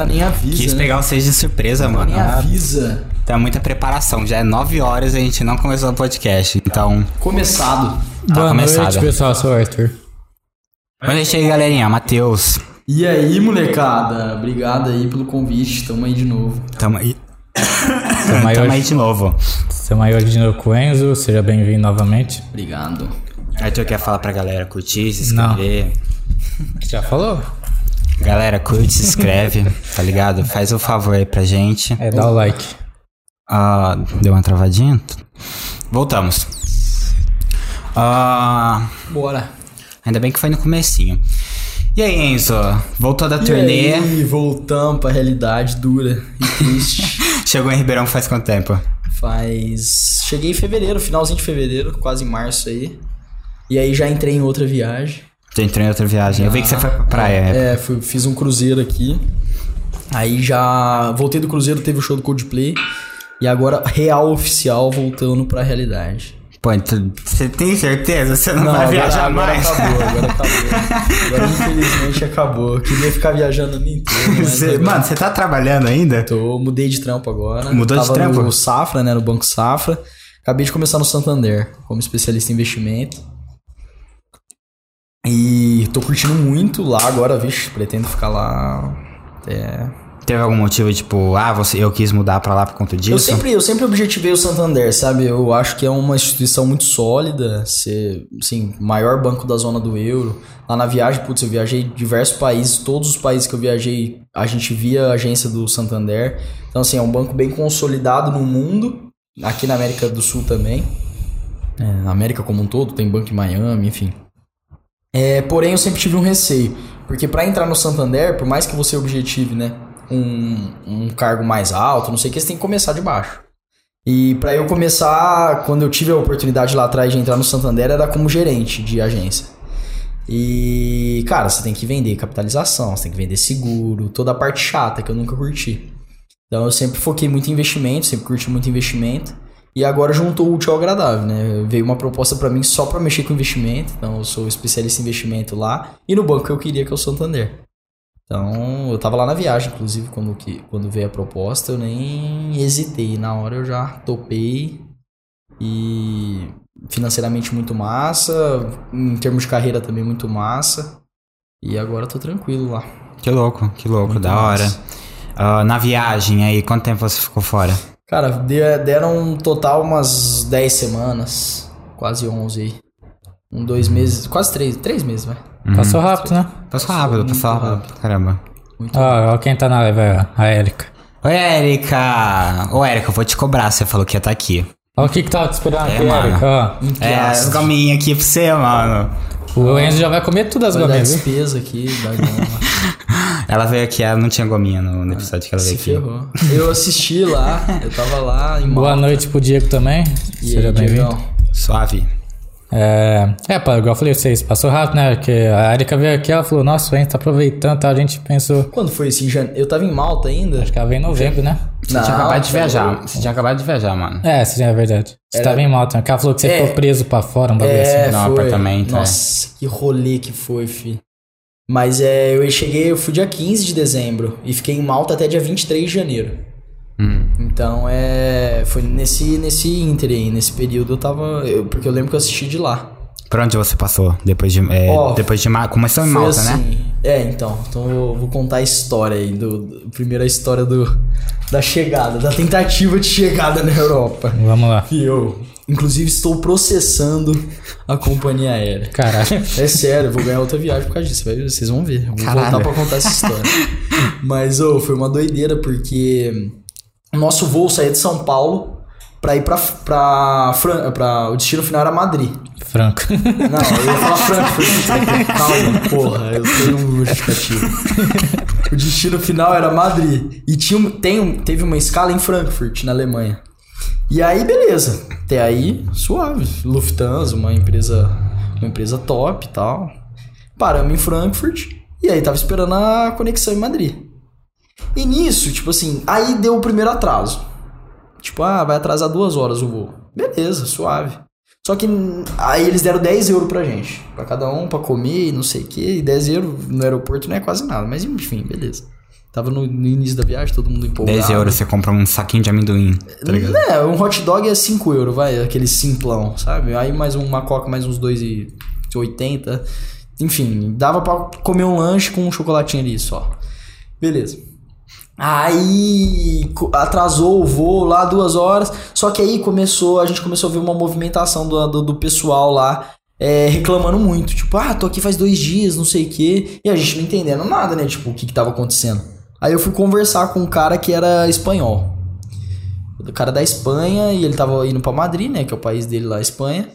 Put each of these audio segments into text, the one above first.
cara nem avisa. Quis né? pegar vocês de surpresa, mano. Nem avisa. Tá muita preparação. Já é 9 horas e a gente não começou o podcast. Então, Começado. tá Boa começado. noite, pessoal. Eu sou o Arthur. Boa noite aí, galerinha. Matheus. E aí, molecada? Obrigado aí pelo convite. Tamo aí de novo. Tamo aí. Tamo aí Tamo aí de novo. tamo aí hoje de novo com o Enzo. Seja bem-vindo novamente. Obrigado. Arthur quer falar pra galera curtir, se inscrever. Já falou? Galera, curte, se inscreve, tá ligado? Faz o favor aí pra gente. É, dá o like. Ah, deu uma travadinha? Voltamos. Ah, Bora. ainda bem que foi no comecinho. E aí, Enzo? Voltou da E turnê? aí, voltamos pra realidade dura e triste. Chegou em Ribeirão faz quanto tempo? Faz. Cheguei em fevereiro, finalzinho de fevereiro, quase em março aí. E aí já entrei em outra viagem. Já entrou em outra viagem. Eu vi que você foi pra praia. É, fui- fiz um cruzeiro aqui. Aí já voltei do cruzeiro, teve o show do Coldplay. E agora, real oficial, voltando pra realidade. Pô, então, você tem certeza? Você não, vai agora- viajar agora mais? acabou, agora acabou. Agora infelizmente acabou. Eu queria ficar viajando inteiro, mas Você- agora- mano, você tá trabalhando ainda? Tô, mudei de trampo agora. Mudou de trampo? no Safra, né? No Banco Safra. Acabei de começar no Santander, como especialista em investimento. E tô curtindo muito lá agora, vixe, pretendo ficar lá. É. Teve algum motivo, tipo, ah, você, eu quis mudar pra lá por conta disso? Eu sempre, eu sempre objetivei o Santander, sabe? Eu acho que é uma instituição muito sólida, ser, assim, maior banco da zona do euro. Lá na viagem, putz, eu viajei diversos países, todos os países que eu viajei, a gente via a agência do Santander. Então, assim, é um banco bem consolidado no mundo, aqui na América do Sul também. É, na América como um todo, tem banco em Miami, enfim. É, porém, eu sempre tive um receio, porque para entrar no Santander, por mais que você objetive, né, um, um cargo mais alto, não sei o que, você tem que começar de baixo. E para eu começar, quando eu tive a oportunidade lá atrás de entrar no Santander, era como gerente de agência. E, cara, você tem que vender capitalização, você tem que vender seguro, toda a parte chata que eu nunca curti. Então eu sempre foquei muito em investimento, sempre curti muito investimento. E agora juntou o útil ao agradável, né? Veio uma proposta para mim só para mexer com investimento. Então eu sou especialista em investimento lá. E no banco que eu queria, que é o Santander. Então eu tava lá na viagem, inclusive, quando, que, quando veio a proposta, eu nem hesitei. Na hora eu já topei. E financeiramente muito massa. Em termos de carreira também muito massa. E agora eu tô tranquilo lá. Que louco, que louco, Muito da hora. massa. Ah, na viagem aí, quanto tempo você ficou fora? Cara, de- deram um total umas 10 semanas, quase 11 aí. Um, dois meses, quase três, três meses, vai. Passou rápido, né? Passou rápido, muito passou rápido. rápido. Caramba. Muito Ó, ó quem tá na live, aí, ó, a Erika. Oi, Érica! Ô, Érica, eu vou te cobrar, você falou que ia estar aqui. Ó o que que tava te esperando É, aqui, mano. Erika, ó. É, as gominhas aqui pra você, mano. O Enzo já vai comer tudo as Vai dar gominhas, viu? despesa aqui, goma. Ela veio aqui, ela não tinha gominha no, no episódio que ela Se veio aqui. ferrou. Eu assisti lá, eu tava lá em Boa Malta. noite pro Diego também. E Seja bem-vindo. Suave. É, é, pá, igual eu falei pra vocês, passou rápido, né? Porque a Erika veio aqui, ela falou, nossa, o Enzo tá aproveitando, tá? A gente pensou, Quando foi esse? Em jane... Eu tava em Malta ainda? acho que ela veio em novembro, né? Você tinha acabado de viajar. Você tinha acabado de viajar, mano. É, sim, é verdade. Você Era- tava em Malta, né? Que ela falou que você É. ficou preso pra fora, um bagulho É, assim. Não, foi. apartamento, é. Nossa, que rolê que foi, fi. Mas é, eu cheguei, eu fui dia 15 de dezembro e fiquei em Malta até dia 23 de janeiro. Hum. Então é. Foi nesse, nesse inter aí, nesse período eu tava. eu- porque eu lembro que eu assisti de lá. Pra onde você passou? Depois de. É, Ó, depois de. Começou em Malta, né? assim. É, então. Então eu vou contar a história aí. Do, primeiro a história do, da chegada, da tentativa de chegada na Europa. Vamos lá. E eu, inclusive, estou processando a companhia aérea. Caralho. É sério, eu vou ganhar outra viagem por causa disso. Vocês vão ver. Eu vou Caralho. voltar pra contar essa história. Mas, ô, foi uma doideira porque o nosso voo saía de São Paulo pra ir pra, pra, pra. O destino final era Madrid. Franco. Não, eu ia falar Frankfurt. Calma, porra, eu tenho um justificativo. O destino final era Madrid. E tinha, tem, teve uma escala em Frankfurt, na Alemanha. E aí, beleza. Até aí, suave. Lufthansa, uma empresa, uma empresa top e tal. Paramos em Frankfurt. E aí, tava esperando a conexão em Madrid. E nisso, tipo assim, aí deu o primeiro atraso. Tipo, ah, vai atrasar duas horas o voo. Beleza, suave. Só que aí eles deram 10 euros pra gente. Pra cada um, pra comer e não sei o que. E 10 euros no aeroporto não é quase nada. Mas enfim, beleza. Tava no, no início da viagem, todo mundo empolgado. 10 euros você compra um saquinho de amendoim, tá ligado? É, um hot dog é 5 euros, vai, aquele simplão, sabe? Aí mais uma coca, mais uns 2,80. Enfim, dava pra comer um lanche com um chocolatinho ali só. Beleza. Aí atrasou o voo lá duas horas. Só que aí começou, a gente começou a ver uma movimentação do, do, do pessoal lá é, reclamando muito. Tipo, ah, tô aqui faz dois dias, não sei o quê. E a gente não entendendo nada, né? Tipo, o que, que tava acontecendo. Aí eu fui conversar com um cara que era espanhol. O cara da Espanha, e ele tava indo pra Madrid, né? Que é o país dele lá, a Espanha.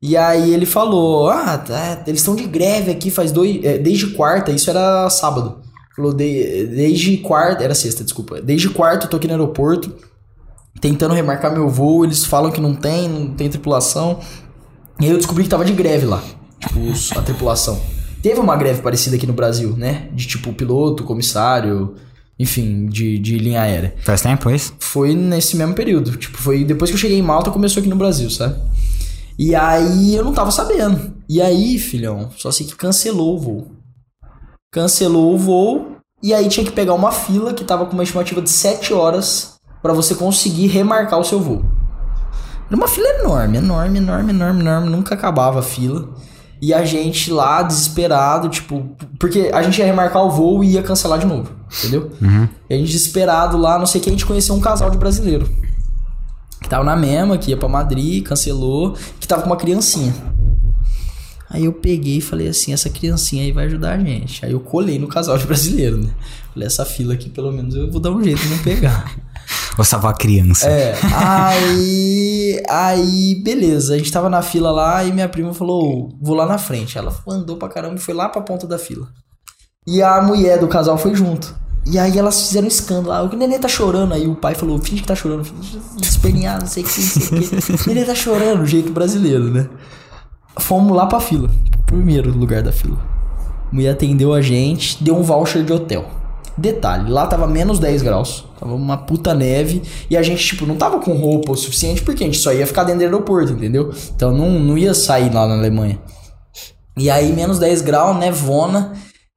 E aí ele falou: Ah, tá, eles estão de greve aqui faz dois. é, desde quarta, isso era sábado. Falou, "De- desde quarta. Era sexta, desculpa. Desde quarta eu tô aqui no aeroporto, tentando remarcar meu voo. Eles falam que não tem, não tem tripulação. E aí eu descobri que tava de greve lá. Tipo, a tripulação. Teve uma greve parecida aqui no Brasil, né? De tipo piloto, comissário, enfim, de, de linha aérea Faz tempo isso? foi nesse mesmo período. Tipo, foi depois que eu cheguei em Malta, começou aqui no Brasil, sabe? E aí eu não tava sabendo. E aí, filhão, só sei que cancelou o voo. Cancelou o voo e aí tinha que pegar uma fila que tava com uma estimativa de 7 horas pra você conseguir remarcar o seu voo. Era uma fila enorme, enorme, enorme, enorme, enorme, nunca acabava a fila. E a gente lá desesperado, tipo, porque a gente ia remarcar o voo e ia cancelar de novo, entendeu? E a gente desesperado lá, não sei o que, a gente conheceu um casal de brasileiro. Que tava na mesma, que ia pra Madrid, cancelou, que tava com uma criancinha. Aí eu peguei e falei assim, essa criancinha aí vai ajudar a gente. Aí eu colei no casal de brasileiro, né? Falei, essa fila aqui pelo menos eu vou dar um jeito de não pegar. Vou salvar a criança. É, aí, aí, beleza, a gente tava na fila lá e minha prima falou, vou lá na frente. Ela andou pra caramba e foi lá pra ponta da fila. E a mulher do casal foi junto. E aí elas fizeram um escândalo. Ah, o neném tá chorando. Aí o pai falou, finge que tá chorando. Finge Desperninhado, não sei o que, não sei o que. O neném tá chorando, jeito brasileiro, né? Fomos lá pra fila. Primeiro lugar da fila. Mulher atendeu a gente, deu um voucher de hotel. Detalhe, lá tava menos 10 graus. Tava uma puta neve. E a gente, tipo, não tava com roupa o suficiente porque a gente só ia ficar dentro do aeroporto, entendeu? Então não, não ia sair lá na Alemanha. E aí, menos 10 graus, nevona.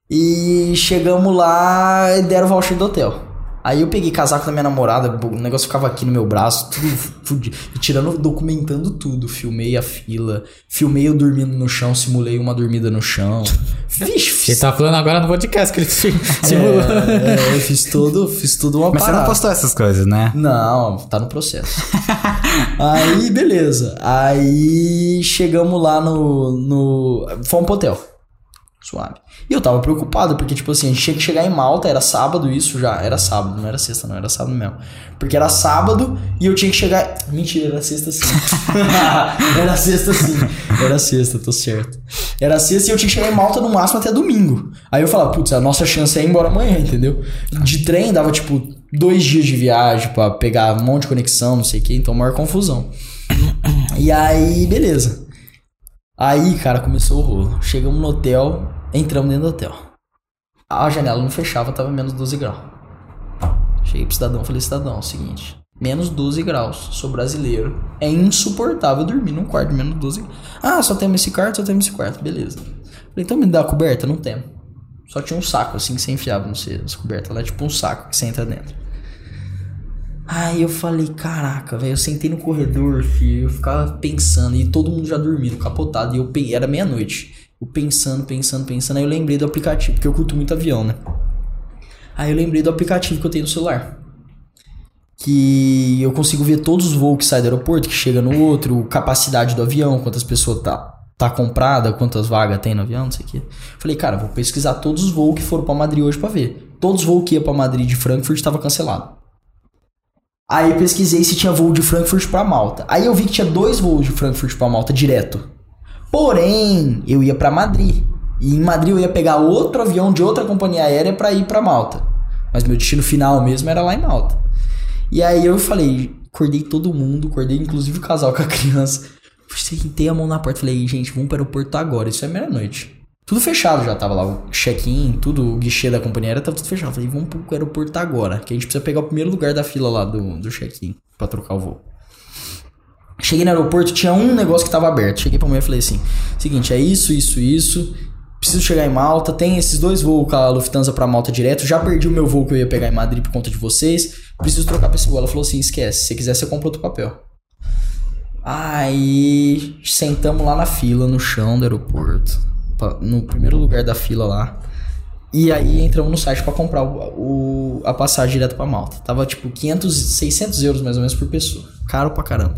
E chegamos lá e deram voucher do hotel. Aí eu peguei casaco da minha namorada, o negócio ficava aqui no meu braço, tudo fudido. Tirando, documentando tudo. Filmei a fila, filmei eu dormindo no chão, simulei uma dormida no chão. Vixe, Ele tá falando agora no podcast que ele simulou. é, é, eu fiz tudo, fiz tudo uma Mas você não parada. postou essas coisas, né? Não, tá no processo. aí, beleza. Aí chegamos lá no. no fomos pro hotel. Suave. E eu tava preocupado, porque, tipo assim, a gente tinha que chegar em Malta, era sábado isso já. Era sábado, não era sexta, não, era sábado mesmo. Porque era sábado e eu tinha que chegar. Mentira, era sexta sim. era sexta sim. Era sexta, tô certo. Era sexta e eu tinha que chegar em Malta no máximo até domingo. Aí eu falava, putz, a nossa chance é ir embora amanhã, entendeu? De trem dava, tipo, dois dias de viagem pra pegar um monte de conexão, não sei o que, então maior confusão. E aí, beleza. Aí, cara, começou o rolo. Chegamos no hotel, entramos dentro do hotel. A janela não fechava, tava menos 12 graus. Cheguei pro cidadão, falei, cidadão, é o seguinte, menos 12 graus, sou brasileiro, é insuportável dormir num quarto menos 12 Ah, só temos esse quarto, só temos esse quarto, beleza. Falei, então me dá a coberta? Não temos. Só tinha um saco assim que você enfiava, não sei, as cobertas lá, é tipo um saco que você entra dentro. Aí eu falei, caraca, velho, eu sentei no corredor, filho, eu ficava pensando, e todo mundo já dormindo, capotado, e eu pe- era meia-noite. Eu pensando, pensando, pensando, aí eu lembrei do aplicativo, porque eu curto muito avião, né? Aí eu lembrei do aplicativo que eu tenho no celular. Que eu consigo ver todos os voos que saem do aeroporto, que chega no outro, capacidade do avião, quantas pessoas tá, tá comprada, quantas vagas tem no avião, não sei o quê. Falei, cara, vou pesquisar todos os voos que foram pra Madrid hoje pra ver. Todos os voos que ia pra Madrid de Frankfurt estavam cancelados. Aí pesquisei se tinha voo de Frankfurt pra Malta. Aí eu vi que tinha dois voos de Frankfurt pra Malta direto. Porém, eu ia pra Madrid. E em Madrid eu ia pegar outro avião de outra companhia aérea pra ir pra Malta. Mas meu destino final mesmo era lá em Malta. E aí eu falei, acordei todo mundo, acordei inclusive o casal com a criança. Sentei a mão na porta, falei, gente, vamos para o aeroporto agora, isso é meia-noite. Tudo fechado já tava lá, o check-in, tudo, o guichê da companhia aérea tava tudo fechado. Falei, vamos pro aeroporto agora, que a gente precisa pegar o primeiro lugar da fila lá do, do check-in pra trocar o voo. Cheguei no aeroporto, tinha um negócio que tava aberto. Cheguei pra mulher e falei assim: seguinte, é isso, isso, isso. Preciso chegar em Malta. Tem esses dois voos com a Lufthansa pra Malta direto. Já perdi o meu voo que eu ia pegar em Madrid por conta de vocês. Preciso trocar pra esse voo. Ela falou assim: esquece. Se quiser, você compra outro papel. Aí sentamos lá na fila, no chão do aeroporto. No primeiro lugar da fila lá. E aí entramos no site pra comprar o, o- a passagem direto pra Malta. Tava tipo 500, 600 euros mais ou menos por pessoa. Caro pra caramba.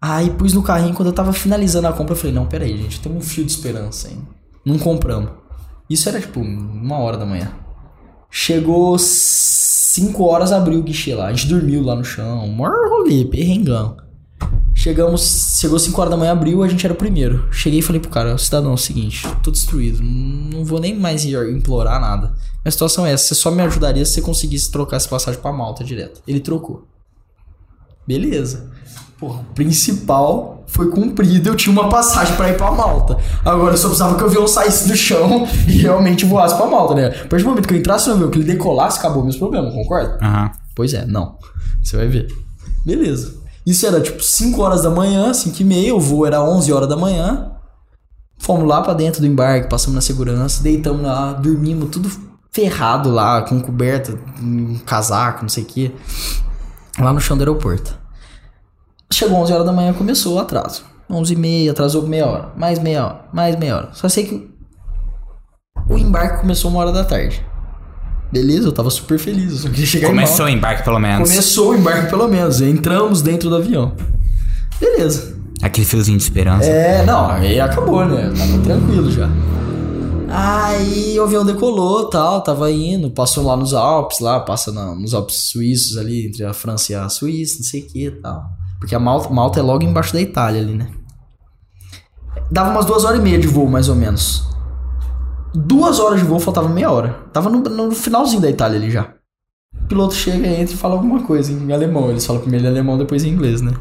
Aí pus no carrinho, quando eu tava finalizando a compra, eu falei, não, peraí, gente, tem um fio de esperança ainda. Não compramos. Isso era tipo uma hora da manhã. Chegou 5 horas, abriu o guichê lá. A gente dormiu lá no chão. Maior rolê, perrengão. Chegamos, chegou 5 horas da manhã, abriu, a gente era o primeiro. Cheguei e falei pro cara, cidadão, é o seguinte, tô destruído, não vou nem mais implorar nada. Minha situação é essa, você só me ajudaria se você conseguisse trocar essa passagem pra Malta direto. Ele trocou. Beleza. Porra, o principal foi cumprido, eu tinha uma passagem pra ir pra Malta. Agora eu só precisava que o avião saísse do chão e realmente voasse pra Malta, né? A partir do momento que eu entrasse no avião, que ele decolasse, acabou meus problemas, concorda? Aham. Pois é, não. Você vai ver. Beleza. Isso era tipo 5 horas da manhã, 5 e meia, o voo era 11 horas da manhã. Fomos lá pra dentro do embarque, passamos na segurança, deitamos lá, dormimos tudo ferrado lá, com coberta, um casaco, não sei o que. Lá no chão do aeroporto. Chegou 11 horas da manhã, começou o atraso. 11 e meia, atrasou meia hora, mais meia hora, mais meia hora. Só sei que o embarque começou uma hora da tarde. Beleza, eu tava super feliz, eu só queria chegar em. Começou o embarque, pelo menos. Começou o embarque pelo menos. Entramos dentro do avião. Beleza. Aquele fiozinho de esperança. É, não, aí acabou, né? Tava tranquilo já. Aí o avião decolou tal, tava indo, passou lá nos Alpes, lá, passa na- nos Alpes suíços ali, entre a França e a Suíça, não sei o que tal. Porque a Malta, Malta é logo embaixo da Itália ali, né? Dava umas duas horas e meia de voo, mais ou menos. Duas horas de voo, faltava meia hora. Tava no, no finalzinho da Itália ali já. O piloto chega, entra e fala alguma coisa em alemão. Eles falam primeiro em alemão, depois em inglês, né?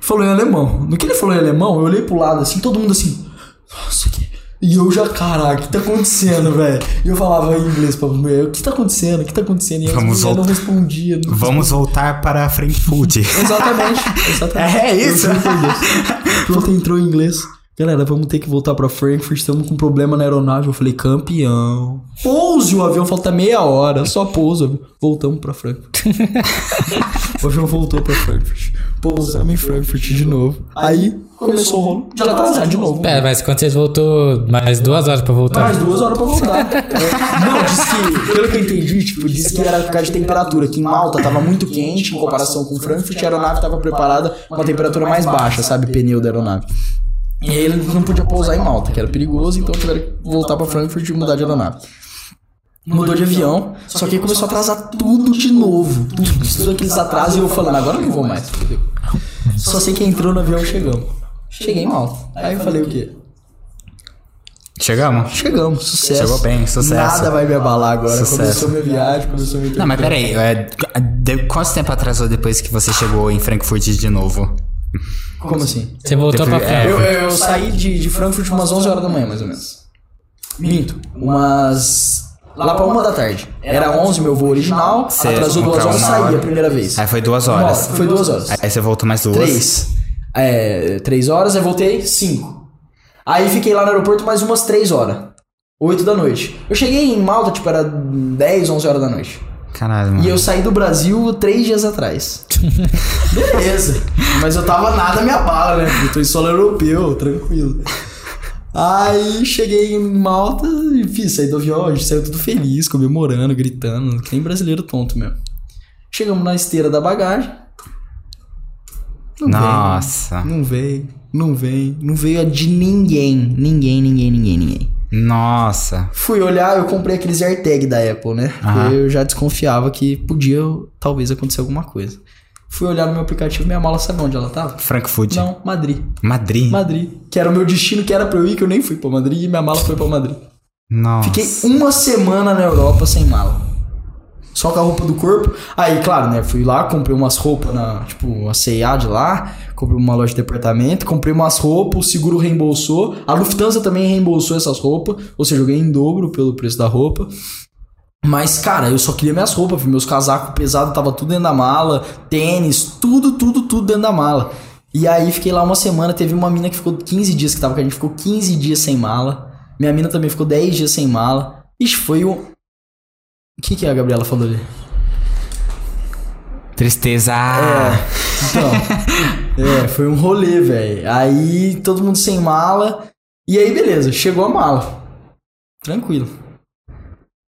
Falou em alemão. No que ele falou em alemão, eu olhei pro lado assim, todo mundo assim. Nossa, que. E eu já, caraca, o que tá acontecendo, velho? E eu falava em inglês pra mulher, o que tá acontecendo? O que tá acontecendo? E as Vamos não não Vamos voltar para Frankfurt. Exatamente, exatamente. É isso? Eu. O piloto entrou em inglês. Galera, vamos ter que voltar pra Frankfurt, estamos com problema na aeronave. Eu falei, campeão. Pouse o avião, falta meia hora, só pousa. o avião. Voltamos pra Frankfurt. o avião voltou pra Frankfurt. Pousamos em Frankfurt de novo. Aí começou o rolo de atrasar de novo. É, mas quando vocês voltou mais duas horas pra voltar. Mais duas horas pra voltar. É. Não, diz que, pelo que eu entendi, tipo, diz que era por causa de temperatura, que em Malta tava muito quente em comparação com Frankfurt a aeronave tava preparada com a temperatura mais baixa, sabe? Pneu da aeronave. E aí ele não podia pousar em Malta, que era perigoso, então tiveram que voltar pra Frankfurt e mudar de aeronave. Mudou de avião, só que aí começou a atrasar tudo de novo. Tudo, tudo aqueles atrasos e eu falando, agora eu não vou mais. Só sei que entrou no avião e chegamos. Cheguei em Malta. Aí eu falei o quê? Chegamos? Chegamos, sucesso. Chegou bem, sucesso. Nada vai me abalar agora. Sucesso. Começou minha viagem, começou minha Não, mas peraí. é, de- quanto tempo atrasou depois que você chegou em Frankfurt de novo? Como assim? Você voltou Depois- pra é, Frankfurt. Eu, eu, eu saí de, de Frankfurt umas 11 horas da manhã, mais ou menos. Minto. Umas. Lá pra uma da tarde. Era 11 meu voo original, Você atrasou duas horas, saí hora. a primeira vez. Aí foi duas Uma hora, horas. Foi duas horas. Aí você voltou mais duas. Três. É, três horas, aí voltei, cinco. Aí fiquei lá no aeroporto mais umas três horas. Oito da noite. Eu cheguei em Malta, tipo, era 10, 11 horas da noite. Caralho, mano. E eu saí do Brasil três dias atrás. Beleza. Mas eu tava nada me abala, né? Eu tô em solo europeu, tranquilo. Aí cheguei em Malta e fiz, saí do avião, a gente saiu tudo feliz, comemorando, gritando, que nem brasileiro tonto mesmo. Chegamos na esteira da bagagem. Não Nossa. veio, não veio, não veio, não veio a de ninguém. Ninguém, ninguém, ninguém, ninguém. Nossa. Fui olhar, eu comprei aqueles AirTag da Apple, né? Aham. Eu já desconfiava que podia talvez acontecer alguma coisa. Fui olhar no meu aplicativo, minha mala sabe onde ela tava? Frankfurt. Não, Madrid. Madrid. Madrid. Que era o meu destino, que era pra eu ir, que eu nem fui pra Madrid e minha mala foi pra Madrid. Nossa. Fiquei uma semana na Europa sem mala. Só com a roupa do corpo. Aí, claro, né? Fui lá, comprei umas roupas na, tipo, a C&A de lá. Comprei uma loja de departamento. Comprei umas roupas, o seguro reembolsou. A Lufthansa também reembolsou essas roupas. Ou seja, eu ganhei em dobro pelo preço da roupa. Mas, cara, eu só queria minhas roupas, meus casacos pesados, tava tudo dentro da mala, tênis, tudo, tudo, tudo dentro da mala. E aí fiquei lá uma semana, teve uma mina que ficou 15 dias que tava com a gente, ficou 15 dias sem mala. Minha mina também ficou 10 dias sem mala. Ixi, foi um. O que, que a Gabriela falou ali? Tristeza. Então, é, foi um rolê, velho. Aí todo mundo sem mala. E aí, beleza, chegou a mala. Tranquilo.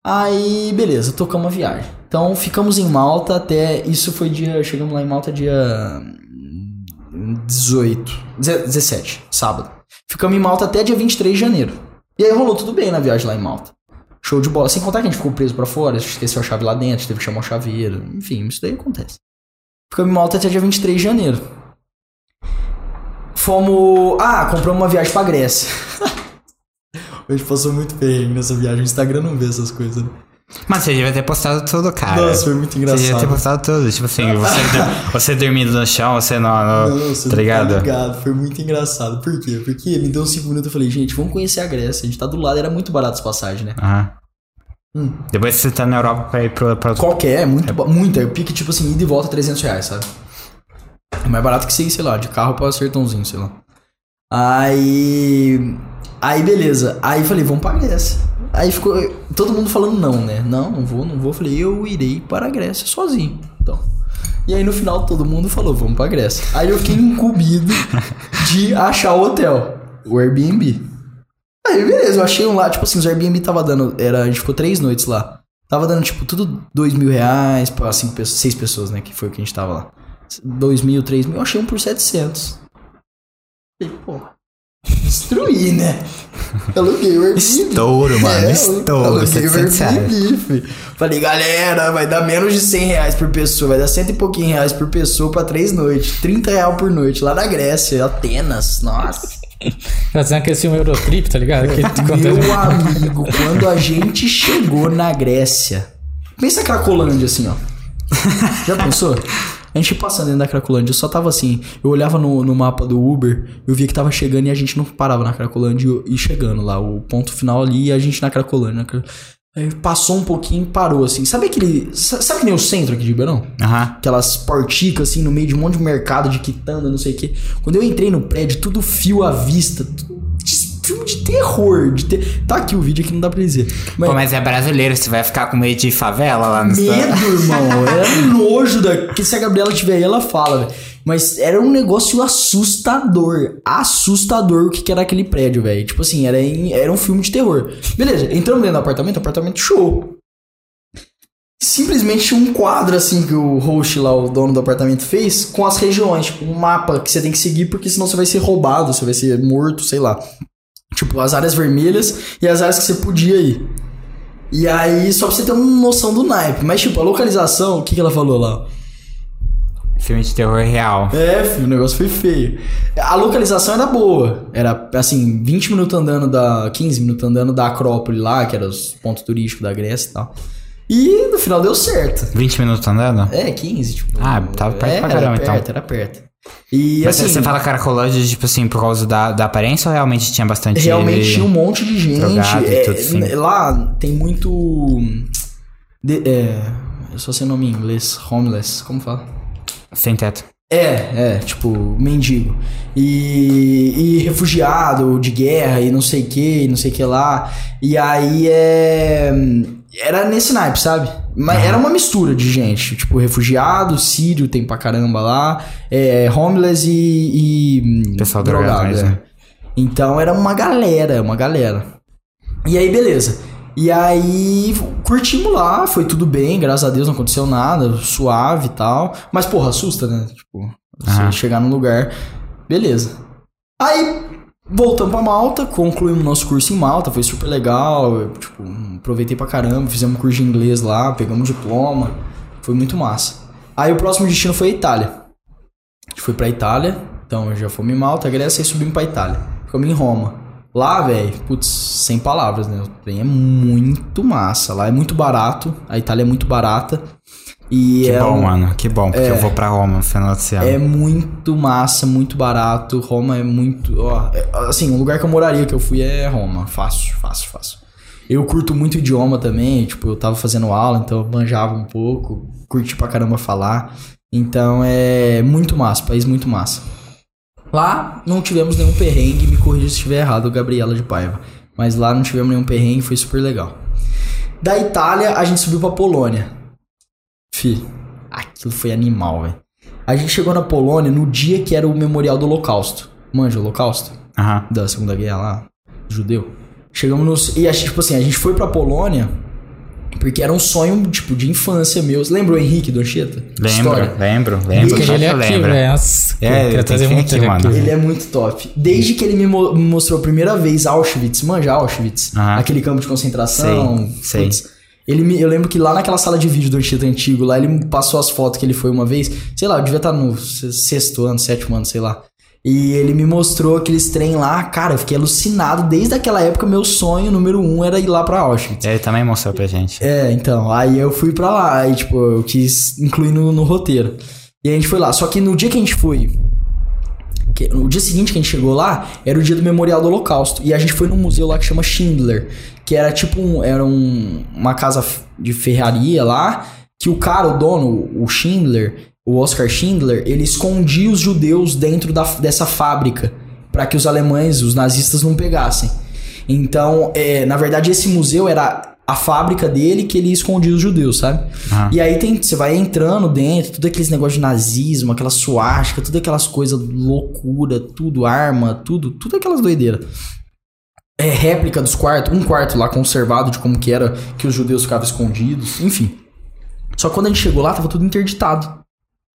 Aí, beleza, tocamos a viagem. Então, ficamos em Malta até. Isso foi dia. Chegamos lá em Malta dia. 18. 17, sábado. Ficamos em Malta até dia 23 de janeiro. E aí rolou tudo bem na viagem lá em Malta. Show de bola. Sem contar que a gente ficou preso pra fora, esqueceu a chave lá dentro, teve que chamar o chaveiro. Enfim, isso daí acontece. Ficamos em Malta até dia 23 de janeiro. Fomos. Ah, compramos uma viagem pra Grécia. gente passou muito perrengue nessa viagem. O Instagram não vê essas coisas, né? Mas você devia ter postado tudo, cara. Nossa, foi muito Você devia ter engraçado. postado tudo. Tipo assim, você, você dormindo no chão, você não. Não, você tá não ligado? Tá ligado. Foi muito engraçado. Por quê? Porque me deu uns 5 minutos eu falei, gente, vamos conhecer a Grécia. A gente tá do lado, era muito barato as passagens, né? Aham. Hum. Depois você tá na Europa pra ir pra outro. Qualquer, muito, ba- muito. É pique, tipo assim, ida e volta 300 reais, sabe? É mais barato que você ir, sei lá, de carro pra sertãozinho, sei lá. Aí. Aí, beleza. Aí falei, vamos pra Grécia. Aí ficou todo mundo falando não, né? Não, não vou, não vou. Falei, eu irei para a Grécia sozinho. Então. E aí no final todo mundo falou, vamos pra Grécia. Aí eu fiquei incumbido de achar o hotel, o Airbnb. Aí beleza, eu achei um lá, tipo assim, os Airbnb tava dando, era, a gente ficou três noites lá. Tava dando, tipo, tudo dois mil reais pra cinco pessoas, seis pessoas, né, que foi o que a gente tava lá. Dois mil, três mil, eu achei um por 700. Falei, pô, destruí, né? Aluguei o Airbnb. Estouro, mano, É, estouro, aluguei o 700 reais. Airbnb, filho. Falei, galera, vai dar menos de 100 reais por pessoa, vai dar cento e pouquinho reais por pessoa pra três noites. 30 reais por noite, lá na Grécia, Atenas, nossa. Tá dizendo que esse filme Eurotrip, tá ligado? Que Meu amigo, quando a gente chegou na Grécia. Pensa a Cracolândia assim, ó. Já pensou? A gente passando dentro da Cracolândia, eu só tava assim. Eu olhava no, no mapa do Uber, eu via que tava chegando e a gente não parava na Cracolândia e, e chegando lá. O ponto final ali e a gente na Cracolândia. na Aí passou um pouquinho e parou assim. Sabe aquele. sa- Sabe que nem o centro aqui de Ribeirão? Aham. Aquelas porticas assim no meio de um monte de mercado de quitanda, não sei o quê. Quando eu entrei no prédio, tudo fio à vista. Tudo filme de terror. De ter... Tá aqui o vídeo aqui, não dá pra dizer. Mas, Pô, mas é brasileiro, você vai ficar com medo de favela lá no medo, irmão. Era nojo da. Que se a Gabriela tiver aí, ela fala, velho. Mas era um negócio assustador. Assustador o que, que era aquele prédio, velho. Tipo assim, era, em- era um filme de terror. Beleza, entramos dentro do apartamento, apartamento show. Simplesmente um quadro assim que o host lá, o dono do apartamento, fez com as regiões, tipo, um mapa que você tem que seguir, porque senão você vai ser roubado, você vai ser morto, sei lá. Tipo, as áreas vermelhas e as áreas que você podia ir. E aí, só pra você ter uma noção do naipe. Mas, tipo, a localização, o que, que ela falou lá? Filme de terror real. É, filho, o negócio foi feio. A localização era boa. Era, assim, 20 minutos andando da... 15 minutos andando da Acrópole lá, que era os pontos turísticos da Grécia e tal. E no final deu certo. 20 minutos andando? É, 15, tipo... Ah, tava perto pra era caramba, perto, então. Era perto. E, Mas assim, você fala caracolândia, tipo assim, por causa da, da aparência ou realmente tinha bastante... realmente tinha um monte de gente. e É, tudo assim. n- Lá tem muito... de- é, eu só sei o nome em inglês. Homeless, como fala? Sem teto. É, é, tipo, mendigo. E, e refugiado de guerra e não sei o que, não sei o que lá. E aí é. Era nesse naipe, sabe? Mas era uma mistura de gente. Tipo, refugiado, sírio tem pra caramba lá. É, homeless e. e Pessoal drogado é. Então era uma galera, uma galera. E aí, beleza. E aí, curtimos lá, foi tudo bem, graças a Deus não aconteceu nada, suave e tal. Mas, porra, assusta, né? Tipo, você chegar num lugar. Beleza. Aí, voltamos pra Malta, concluímos nosso curso em Malta, foi super legal. Eu, tipo, aproveitei pra caramba, fizemos um curso de inglês lá, pegamos diploma. Foi muito massa. Aí o próximo destino foi a Itália. A gente foi pra Itália, então já fomos em Malta, Grécia e subimos pra Itália. Ficamos em Roma. Lá, velho, putz, sem palavras, né? O trem é muito massa. Lá é muito barato, a Itália é muito barata. E Que é bom, um- mano. Que bom, porque eu vou pra Roma no final de ano. é muito massa, muito barato. Roma é muito. Ó, é- assim, um lugar que eu moraria que eu fui é Roma. Fácil, fácil, fácil. Eu curto muito idioma também. Tipo, eu tava fazendo aula, então eu manjava um pouco. Curti pra caramba falar. Então é muito massa, país muito massa. Lá não tivemos nenhum perrengue, me corrija se estiver errado, Gabriela de Paiva. Mas lá não tivemos nenhum perrengue, foi super legal. Da Itália, a gente subiu pra Polônia. Fi, aquilo foi animal, velho. A gente chegou na Polônia no dia que era o memorial do Holocausto. Manja o Holocausto? Aham. Da Segunda Guerra lá, judeu. Chegamos nos. E a gente, tipo assim, a gente foi pra Polônia porque era um sonho, tipo, de infância meu. Você lembra o Henrique do Anchieta? Lembro, lembro, lembro. Claro ele que eu aqui, velho. É, ele trazer muito aqui, mano. Ele é muito top. Desde que ele me, mo- me mostrou a primeira vez Auschwitz, manja Auschwitz, Aham. aquele campo de concentração. Sei, sei. putz, Ele me, eu lembro que lá naquela sala de vídeo do Anchieta antigo, lá ele me passou as fotos que ele foi uma vez. Sei lá, eu devia estar no se- sexto ano, sétimo ano, sei lá. E ele me mostrou aqueles trem lá, cara, eu fiquei alucinado. Desde aquela época, meu sonho número um era ir lá pra Auschwitz. Ele também mostrou pra gente. É, então, aí eu fui pra lá, aí tipo, eu quis incluir no, no roteiro. E a gente foi lá, só que no dia que a gente foi, que- no dia seguinte que a gente chegou lá, era o dia do Memorial do Holocausto. E a gente foi num museu lá que chama Schindler, que era tipo um, era um, uma casa de ferraria lá, que o cara, o dono, o Schindler, o Oscar Schindler, ele escondia os judeus dentro da, dessa fábrica, para que os alemães, os nazistas não pegassem. Então, é, na verdade, esse museu era a fábrica dele que ele escondia os judeus, sabe? E aí tem, você vai entrando dentro, tudo aqueles negócios de nazismo, aquela suástica, tudo aquelas coisas loucura, tudo arma, tudo, tudo aquelas doideiras. É réplica dos quartos, um quarto lá conservado de como que era que os judeus ficavam escondidos, enfim. Só que quando a gente chegou lá, tava tudo interditado.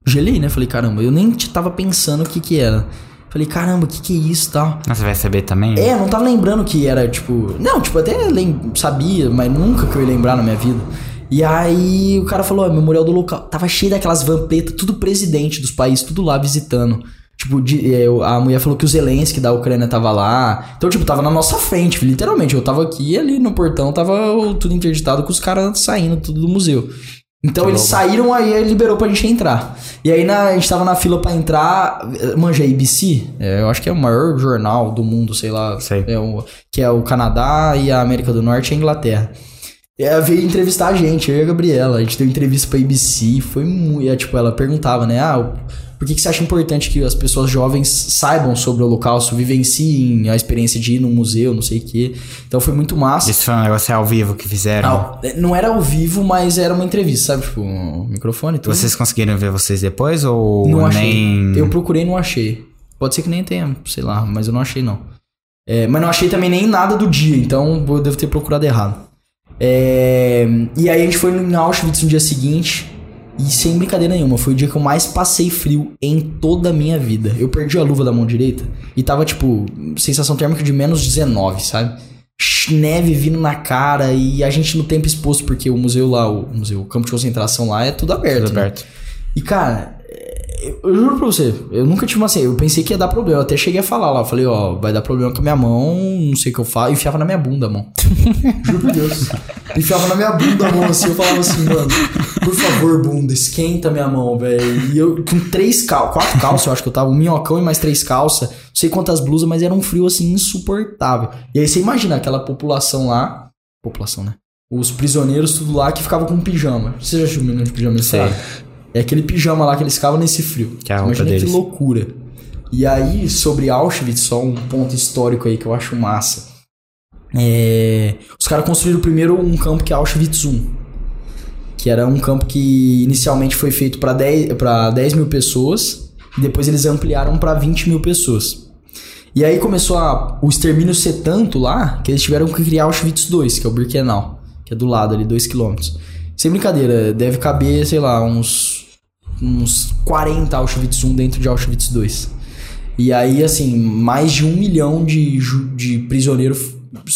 Gelei, né? Falei, caramba, eu nem tava pensando o que que era. Falei, caramba, o que que é isso e tal. Mas Você vai saber também? É, não tava lembrando que era, tipo. Não, tipo, até lem- sabia, mas nunca que eu ia lembrar na minha vida. E aí o cara falou, ó, memorial do local. Tava cheio daquelas van pretas, tudo presidente dos países, tudo lá visitando. Tipo, de- é, eu- a mulher falou que o Zelensky da Ucrânia tava lá. Então, tipo, tava na nossa frente, literalmente. Eu tava aqui e ali no portão tava tudo interditado com os caras saindo tudo do museu. Então eles saíram aí ele liberou pra gente entrar. E aí na- a gente tava na fila pra entrar. eh, Manja, ABC? É, eu acho que é o maior jornal do mundo, sei lá. Sei. É o, que é o Canadá e a América do Norte e a Inglaterra. Ela veio entrevistar a gente, eu e a Gabriela. A gente deu entrevista pra ABC. Foi muito. é, Tipo, ela perguntava, né? Ah, o- por que, que você acha importante que as pessoas jovens saibam sobre o Holocausto, vivenciem a experiência de ir num museu, não sei o quê. Então foi muito massa. Isso foi um negócio ao vivo que fizeram. Ah, Não era ao vivo, mas era uma entrevista, sabe? Tipo, um microfone e tudo. Vocês conseguiram ver vocês depois ou Não achei. nem... Eu procurei e não achei. Pode ser que nem tenha, sei lá, mas eu não achei não. É, mas não achei também nem nada do dia, então eu devo ter procurado errado. É, e aí a gente foi em Auschwitz no dia seguinte. E sem brincadeira nenhuma, foi o dia que eu mais passei frio em toda a minha vida. Eu perdi a luva da mão direita e tava, tipo, sensação térmica de menos 19, sabe? Neve vindo na cara e a gente no tempo exposto, porque o museu lá, o museu, o campo de concentração lá é tudo aberto. Tudo né? aberto. E cara, eu, eu juro pra você, eu nunca tive uma assim, eu pensei que ia dar problema, eu até cheguei a falar lá, eu falei, ó, vai dar problema com a minha mão, não sei o que eu faço, enfiava na minha bunda a mão. juro por Deus. Enfiava na minha bunda a mão assim, eu falava assim, mano, por favor, bunda, esquenta minha mão, velho. E eu com três calças, quatro calças, eu acho que eu tava, um minhocão e mais três calças, não sei quantas blusas, mas era um frio assim insuportável. E aí você imagina aquela população lá, população, né? Os prisioneiros tudo lá que ficavam com pijama. Você já o menino de pijama Sei. É aquele pijama lá que eles ficavam nesse frio. Que é a roupa Imagina que deles. loucura. E aí, sobre Auschwitz, só um ponto histórico aí que eu acho massa. É, Os caras construíram primeiro um campo que é Auschwitz 1. Que era um campo que inicialmente foi feito para 10, pra 10 mil pessoas. E depois eles ampliaram para 20 mil pessoas. E aí começou a, o extermínio ser tanto lá que eles tiveram que criar Auschwitz 2, que é o Birkenau, que é do lado ali, 2 quilômetros. Sem brincadeira, deve caber, sei lá, uns, uns 40 Auschwitz 1 dentro de Auschwitz 2. E aí, assim, mais de um milhão de, de prisioneiros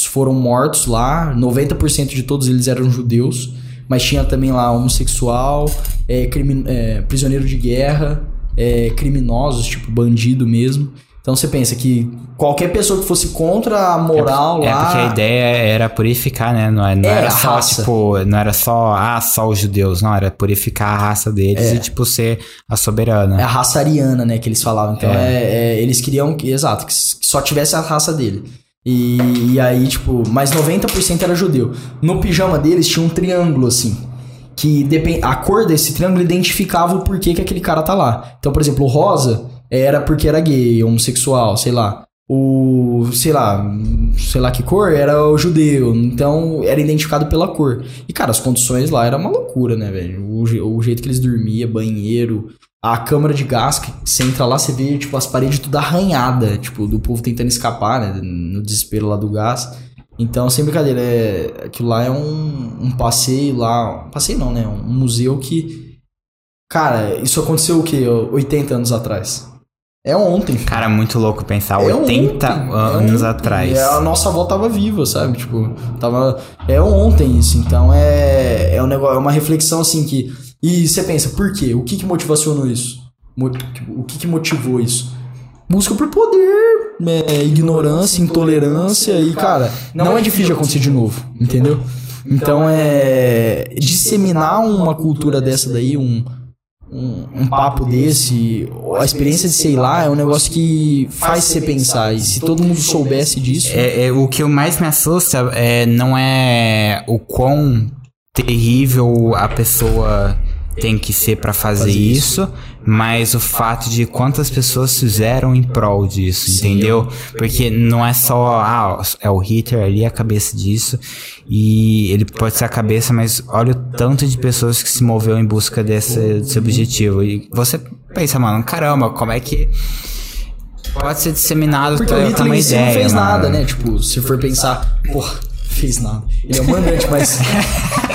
foram mortos lá, 90% de todos eles eram judeus, mas tinha também lá homossexual, é, crimi- é, prisioneiro de guerra, é, criminosos, tipo bandido mesmo. Então você pensa que qualquer pessoa que fosse contra a moral É lá. porque a ideia era purificar, né? Não, é- não É, era só, raça. tipo, não era só, ah, só os judeus, não, era purificar a raça deles e, tipo, ser a soberana. É a raça ariana, né, que eles falavam. Então, É. é, é, eles queriam, que, exato, que só tivesse a raça dele. E, e aí, tipo, mas 90% era judeu. No pijama deles tinha um triângulo, assim. Que depen- a cor desse triângulo identificava o porquê que aquele cara tá lá. Então, por exemplo, o rosa era porque era gay, homossexual, sei lá. o, sei lá, sei lá que cor, era o judeu. Então era identificado pela cor. E, cara, as condições lá era uma loucura, né, velho? O, o jeito que eles dormiam, banheiro, a câmara de gás, que você entra lá, você vê, tipo, as paredes tudo arranhada, tipo, do povo tentando escapar, né, no desespero lá do gás. Então, sem brincadeira, é, aquilo lá é um, um passeio lá, passeio não, né, um museu que, cara, isso aconteceu o quê? 80 anos atrás. É ontem. Cara, muito louco pensar é 80 ontem, anos é atrás. É, a nossa avó tava viva, sabe? Tipo, tava. É ontem isso. Então é. É um negócio, é uma reflexão assim que. E você pensa, por quê? O que que motivacionou isso? O que que motivou isso? Busca por poder, é, ignorância, intolerância e, cara, não é difícil de acontecer de novo, entendeu? Então é. Disseminar uma cultura dessa daí, um um, um, papo desse, a experiência de sei lá, é um negócio que faz você pensar. E se todo mundo soubesse disso. É, é o que mais me assusta é, não é o quão terrível a pessoa tem que ser para fazer, fazer isso, isso, mas o fato de quantas pessoas fizeram em prol disso, Sim. entendeu? Porque não é só, ah, é o Hitler ali a cabeça disso, e ele pode ser a cabeça, mas olha o tanto de pessoas que se moveu em busca desse, desse objetivo. E você pensa, mano, caramba, como é que pode ser disseminado Porque o Hitler em si não fez mano. nada, né? Tipo, se for pensar, porra fez nada. Ele é um mandante, mas.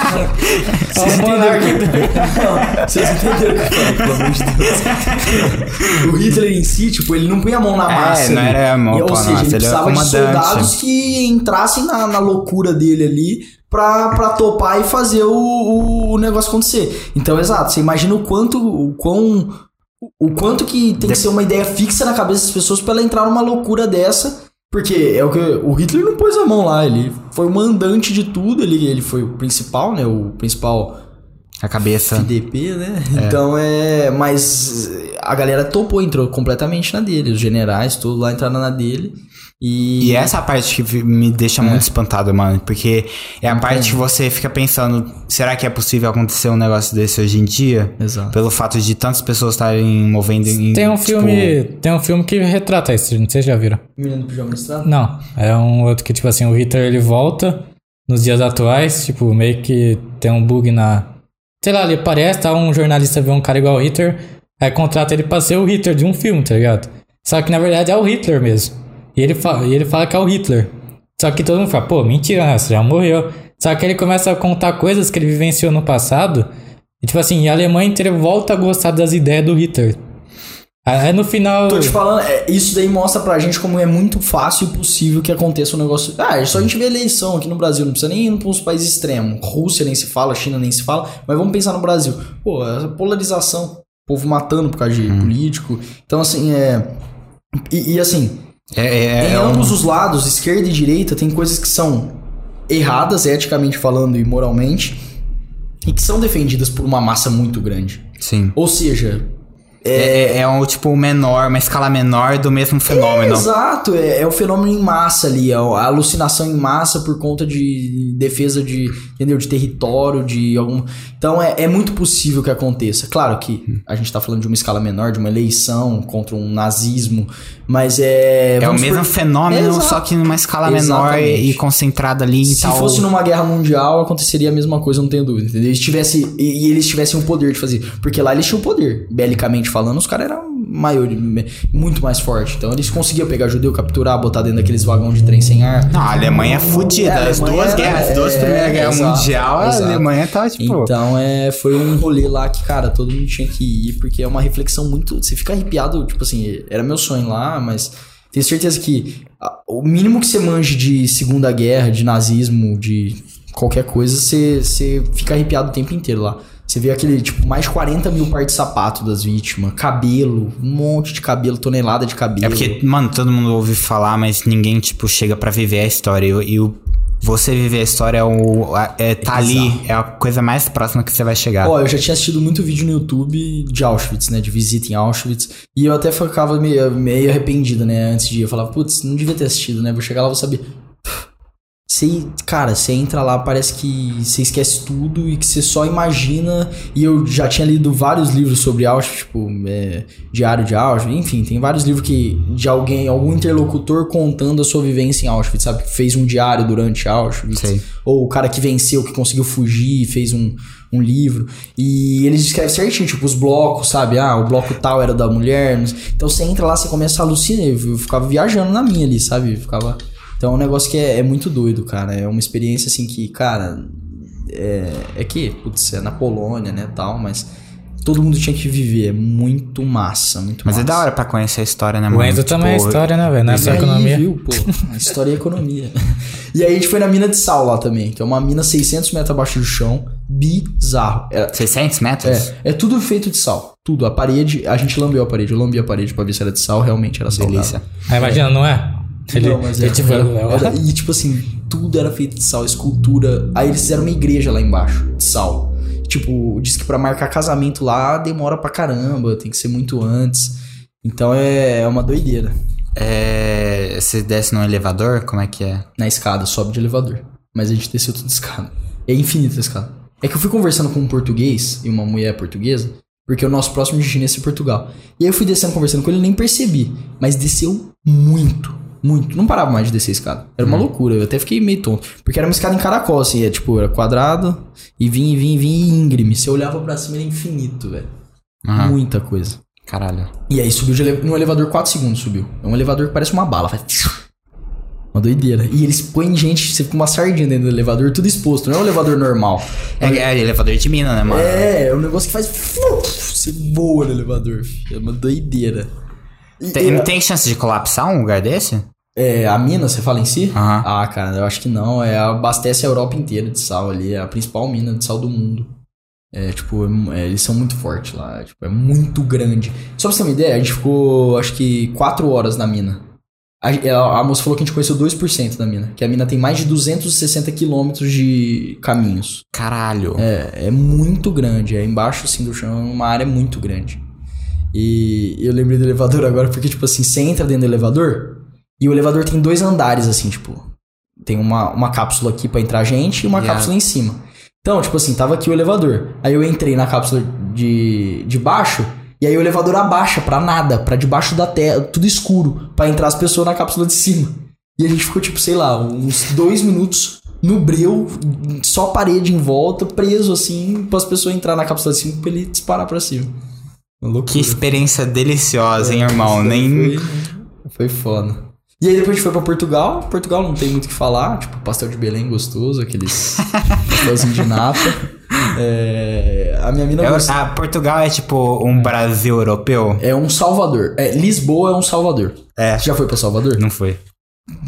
vocês entenderam? vocês entenderam o que eu falei, pelo amor de Deus. o Hitler em si, tipo, ele não punha a mão na é, massa. É, não era a mão, Ou pô, seja, nossa, ele precisava de soldados que entrassem na, na loucura dele ali pra, pra topar e fazer o, o negócio acontecer. Então, exato, você imagina o quanto, o quão. O quanto que tem que ser uma ideia fixa na cabeça das pessoas pra ela entrar numa loucura dessa porque é o que o Hitler não pôs a mão lá, ele foi o mandante de tudo, ele, ele foi o principal, né? O principal a cabeça FDP, né? É. Então é, mas a galera topou, entrou completamente na dele, os generais todos lá entraram na dele. E... e essa parte que me deixa é. muito espantado, mano. Porque é a parte que você fica pensando: será que é possível acontecer um negócio desse hoje em dia? Exato. Pelo fato de tantas pessoas estarem movendo em. Tem um tipo... filme. Tem um filme que retrata isso, não sei se já viram. Menino do Pijama Listrado? Não. É um outro que, tipo assim, o Hitler ele volta nos dias atuais, tipo, meio que tem um bug na. Sei lá, ele aparece, tá? Um jornalista vê um cara igual o Hitler, aí contrata ele pra ser o Hitler de um filme, tá ligado? Só que na verdade é o Hitler mesmo. E ele, fala, e ele fala que é o Hitler. Só que todo mundo fala, pô, mentira, né? você já morreu. Só que ele começa a contar coisas que ele vivenciou no passado. E tipo assim, a Alemanha inteira volta a gostar das ideias do Hitler. Aí no final. Tô te falando, é, isso daí mostra pra gente como é muito fácil e possível que aconteça um negócio. Ah, é só a gente ver eleição aqui no Brasil, não precisa nem ir pra uns países extremos. Rússia nem se fala, China nem se fala, mas vamos pensar no Brasil. Pô, a polarização, povo matando por causa de hum. político. Então, assim, é. E, e assim, é, é, é, em ambos um... os lados, esquerda e direita, tem coisas que são erradas, eticamente falando e moralmente, e que são defendidas por uma massa muito grande. Sim. Ou seja, é, é, é, um tipo menor, uma escala menor do mesmo fenômeno. É, exato, é, é o fenômeno em massa ali, é a alucinação em massa por conta de defesa de, entendeu, de território, de algum. Então é, é muito possível que aconteça. Claro que a gente está falando de uma escala menor, de uma eleição contra um nazismo, mas é. É o mesmo por... fenômeno, só que numa escala menor e, e concentrada ali Se tal. fosse numa guerra mundial, aconteceria a mesma coisa, não tenho dúvida. Entendeu? Eles tivesse, e, e eles tivessem o poder de fazer. Porque lá eles tinham o poder, belicamente falando, os caras eram maior, muito mais forte. Então eles conseguiam pegar judeu, capturar, botar dentro daqueles vagões de trem sem ar. Não, a Alemanha é fodida. É, as duas era, guerras, as duas é, Primeiras Guerra Mundial, exato. a Alemanha tá tipo. Então é, foi um rolê lá que, cara, todo mundo tinha que ir, porque é uma reflexão muito. Você fica arrepiado, tipo assim, era meu sonho lá, mas. Tenho certeza que o mínimo que você manje de Segunda Guerra, de nazismo, de qualquer coisa, você, você fica arrepiado o tempo inteiro lá. Você vê aquele, tipo, mais de 40 mil pares de sapato das vítimas, cabelo, um monte de cabelo, tonelada de cabelo. É porque, mano, todo mundo ouve falar, mas ninguém, tipo, chega para viver a história. E, o você viver a história é, o, é tá ali, é a coisa mais próxima que você vai chegar. Ó, eu já tinha assistido muito vídeo no YouTube de Auschwitz, né? De visita em Auschwitz. E eu até ficava meio, meio arrependido, né? Antes de ir. Eu falava, putz, não devia ter assistido, né? Vou chegar lá, vou saber Você, cara, você entra lá, parece que você esquece tudo e que você só imagina. E eu já tinha lido vários livros sobre Auschwitz, tipo, é, Diário de Auschwitz, enfim, tem vários livros que de alguém, algum interlocutor contando a sua vivência em Auschwitz, sabe? Que fez um diário durante Auschwitz. Sei. Ou o cara que venceu, que conseguiu fugir fez um, um livro. E eles descrevem certinho, tipo, os blocos, sabe? Ah, o bloco tal era da mulher. Então você entra lá, você começa a alucinar. Eu ficava viajando na minha ali, sabe? Eu ficava. Então é um negócio que é, é muito doido, cara. É uma experiência assim que, cara. É, é que, putz, é na Polônia, né, tal, mas todo mundo tinha que viver. É muito massa, muito Mas massa. é da hora pra conhecer a história, né, O mano? Enzo também é Tipo, história, né, velho? Não é só economia. viu, pô? A história e economia. e aí a gente foi na mina de sal lá também, que é uma mina 600 metros abaixo do chão. Bizarro. É, 600 metros? é, é tudo feito de sal. Tudo. A parede, a gente lambeu a parede. Eu lambi a parede pra ver se era de sal, realmente era salgado. Delícia. Aí imagina, não é? Ele, Não, mas ele, era, era- E tipo assim, tudo era feito de sal, escultura. Aí eles fizeram uma igreja lá embaixo, de sal. Tipo, diz que pra marcar casamento lá demora pra caramba, tem que ser muito antes. Então é, é uma doideira. É, você desce num elevador? Como é que é? Na escada, sobe de elevador. Mas a gente desceu tudo de escada. É infinita a escada. É que eu fui conversando com um português e uma mulher portuguesa, porque o nosso próximo destino ia ser Portugal. E aí eu fui descendo conversando com ele, nem percebi. Mas desceu muito, muito. Não parava mais de descer a escada. Era uma loucura, eu até fiquei meio tonto. Porque era uma escada em caracol, assim, é, tipo, era quadrado, e vinha, vinha, vinha, e íngreme. Se eu olhava pra cima, era infinito, velho. Aham. Muita coisa. Caralho. E aí subiu de ele... no elevador 4 segundos, subiu. É um elevador que parece uma bala, faz... Uma doideira. E eles põem gente, você fica uma sardinha dentro do elevador, tudo exposto, não é um elevador normal. É, é elevador de mina, né, mano? É, é um negócio que faz. Você voa no elevador. É uma doideira. E- Tem, tem chance de colapsar um lugar desse? É, a mina, você fala em si? Aham. Ah, cara, eu acho que não. É, abastece a Europa inteira de sal ali. É a principal mina de sal do mundo. É, tipo, é, eles são muito fortes lá. Tipo, é muito grande. Só pra você ter uma ideia, a gente ficou, acho que, 4 horas na mina. A, a- a moça falou que a gente conheceu 2% da mina. Que a mina tem mais de 260 quilômetros de caminhos. Caralho. É, é muito grande. É embaixo, assim, do chão. É uma área muito grande. E eu lembrei do elevador agora porque, tipo assim, você entra dentro do elevador e o elevador tem dois andares, assim, tipo. Tem uma, uma cápsula aqui pra entrar gente e uma Yeah. cápsula em cima. Então, tipo assim, tava aqui o elevador. Aí eu entrei na cápsula de, de baixo e aí o elevador abaixa pra nada, pra debaixo da terra, tudo escuro, pra entrar as pessoas na cápsula de cima. E a gente ficou, tipo, sei lá, uns dois minutos no breu, só parede em volta, preso assim, para as pessoas entrar na cápsula de cima pra ele disparar pra cima. Loucura. Que experiência deliciosa, hein, irmão? Isso Nem. Foi, foi foda. E aí depois a gente foi pra Portugal. Portugal não tem muito o que falar. Tipo, pastel de Belém gostoso, aqueles pastelzinho de nata. É, a minha mina É, gosta- ah, Portugal é tipo um Brasil europeu? é um Salvador. É, Lisboa é um Salvador. É. Você já foi pra Salvador? Não foi.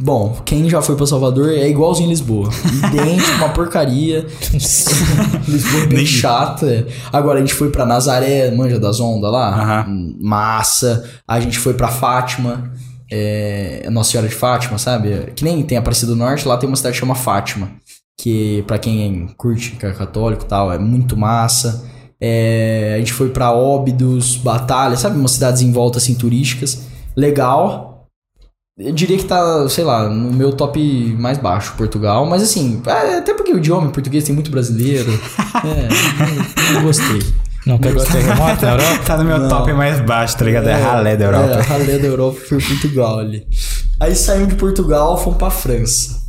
Bom, quem já foi pra Salvador é igualzinho Lisboa. Idêntico, uma porcaria. Lisboa é bem chata. é. Agora a gente foi pra Nazaré, manja das ondas lá. Aham. Massa. A gente foi pra Fátima. É, Nossa Senhora de Fátima, sabe? Que nem tem Aparecida do Norte, lá tem uma cidade que chama Fátima. Que pra quem curte, que é católico e tal, é muito massa. É, a gente foi pra Óbidos, Batalha, sabe? Umas cidades em volta assim turísticas. Legal. Eu diria que tá, sei lá, no meu top mais baixo, Portugal. Mas assim, é, até porque o idioma em português tem muito brasileiro. É, não, não gostei. Não pegou terremoto na Europa? Tá no meu Não. top mais baixo, tá ligado? É, ralé da É, Europa. ralé da Europa foi Portugal ali. Aí saímos de Portugal, fomos pra França.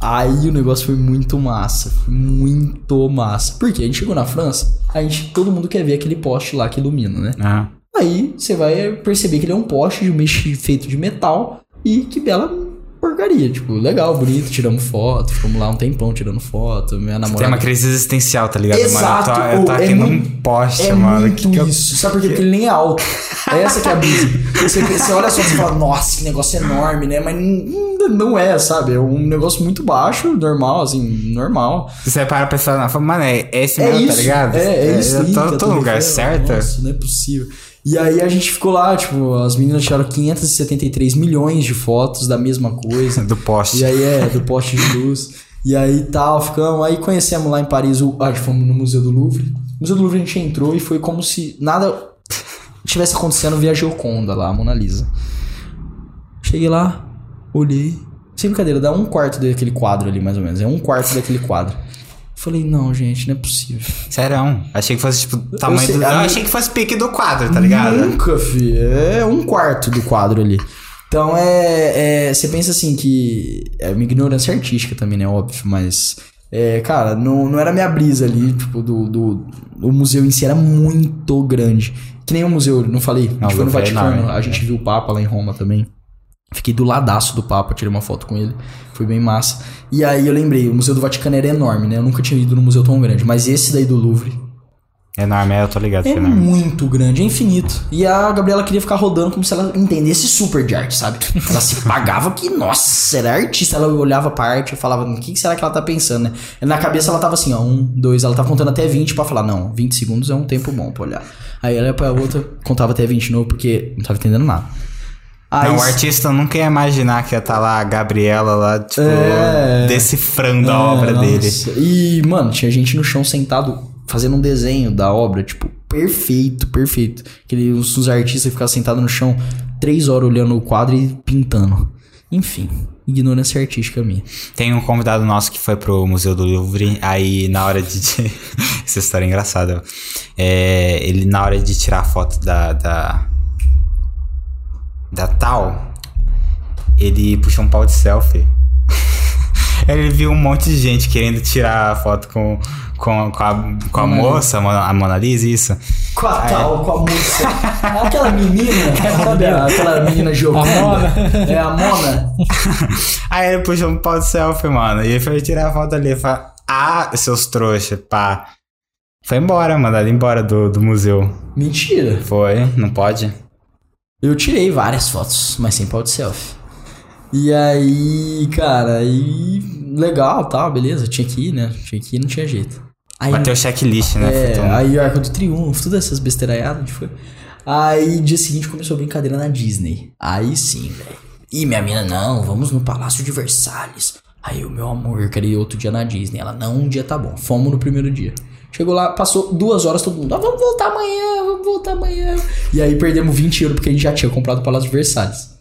Aí o negócio foi muito massa. Foi muito massa. Por quê? A gente chegou na França, a gente, todo mundo quer ver aquele poste lá que ilumina, né? Aham. Aí você vai perceber que ele é um poste de mex feito de metal e que bela porcaria. Tipo, legal, bonito, tiramos foto, ficamos lá um tempão tirando foto. Minha namorada. Tem uma crise existencial, tá ligado? Exato, Mano, eu tô, eu tô ô, é aqui num muito- poste, É mano. muito que que eu- isso. Sabe por quê? Porque ele nem é alto. É essa que é a brisa. Você, você olha só e fala, nossa, que negócio enorme, né? Mas não é, sabe? É um negócio muito baixo, normal, assim, normal. Você para a pessoa e fala, mano, é esse É mesmo, isso. tá ligado? É, é isso. Eu tô, que tô no lugar vendo. certo. Nossa, não é possível. E aí a gente ficou lá, tipo, as meninas tiraram 573 milhões de fotos da mesma coisa. Do poste. E aí é, do poste de luz. E aí tal, ficamos. Aí conhecemos lá em Paris, o, ah, fomos no Museu do Louvre. No Museu do Louvre a gente entrou e foi como se nada tivesse acontecendo via Gioconda lá, a Mona Lisa. Cheguei lá, olhei. Sem brincadeira, dá um quarto daquele quadro ali, mais ou menos. É um quarto daquele quadro. Falei, não, gente, não é possível. Sério, achei que fosse tipo tamanho sei, do. Achei que fosse pique do quadro, tá ligado? Nunca, fi. É um quarto do quadro ali. Então é. é- Você pensa assim que. É uma ignorância artística também, né? Óbvio, mas. É, cara, não, não era minha brisa ali, tipo, do, do. O museu em si era muito grande. Que nem o museu, não falei? A Não, gente foi no Vaticano, enorme. a gente viu o Papa lá em Roma também. Fiquei do ladaço do Papa, tirei uma foto com ele. Foi bem massa. E aí eu lembrei, o Museu do Vaticano era enorme, né? Eu nunca tinha ido num museu tão grande. Mas esse daí do Louvre, Enorme, é, eu tô ligado é é enorme. muito grande, é infinito. E a Gabriela queria ficar rodando como se ela entendesse super de arte, sabe? Ela se pagava que, nossa, era artista. Ela olhava pra arte e falava, o que será que ela tá pensando, né? Na cabeça ela tava assim, ó, um, dois, ela tava contando até 20 pra falar, não, 20 segundos é um tempo bom pra olhar. Aí ela ia pra outra, contava até 20 de novo, porque não tava entendendo nada. Aí, Não, o artista nunca ia imaginar que ia estar lá a Gabriela lá, tipo, É. decifrando a É, obra nossa. dele. E, mano, tinha gente no chão sentado fazendo um desenho da obra, tipo, perfeito, perfeito. Aquele, os, os artistas ficavam sentados no chão três horas olhando o quadro e pintando. Enfim, ignorância artística minha. Tem um convidado nosso que foi pro Museu do Louvre, aí na hora de. Essa história é engraçada. É, ele, na hora de tirar a foto da. da, da tal, ele puxou um pau de selfie. ele viu um monte de gente querendo tirar a foto com, com, com a, com a moça, a Mona- Lisa, isso. Com a tal, com a moça. Aquela menina, sabe? Aquela menina Gioconda. A Mona. É a Mona. Aí ele puxou um pau de selfie, mano. E ele foi tirar a foto ali. Ele falou, ah, seus trouxas, pá. Foi embora, mandado embora do, do museu. Mentira. Foi, não pode? Eu tirei várias fotos, mas sem pau de selfie. E aí, cara, aí. Legal, tal, beleza. Tinha que ir, né? Tinha que ir, não tinha jeito. Aí, Bateu o checklist, né? é, aí Arco do Triunfo, todas essas besteiraiadas, gente foi. Aí, dia seguinte, começou a brincadeira na Disney. Aí sim, velho. Ih, minha mina, não, vamos no Palácio de Versalhes. Aí, o meu amor, eu queria ir outro dia na Disney. Ela, não, um dia tá bom. Fomos no primeiro dia. Chegou lá, passou duas horas, todo mundo, ah, vamos voltar amanhã, vamos voltar amanhã. E aí perdemos 20 euros porque a gente já tinha comprado o Palácio Versalhes.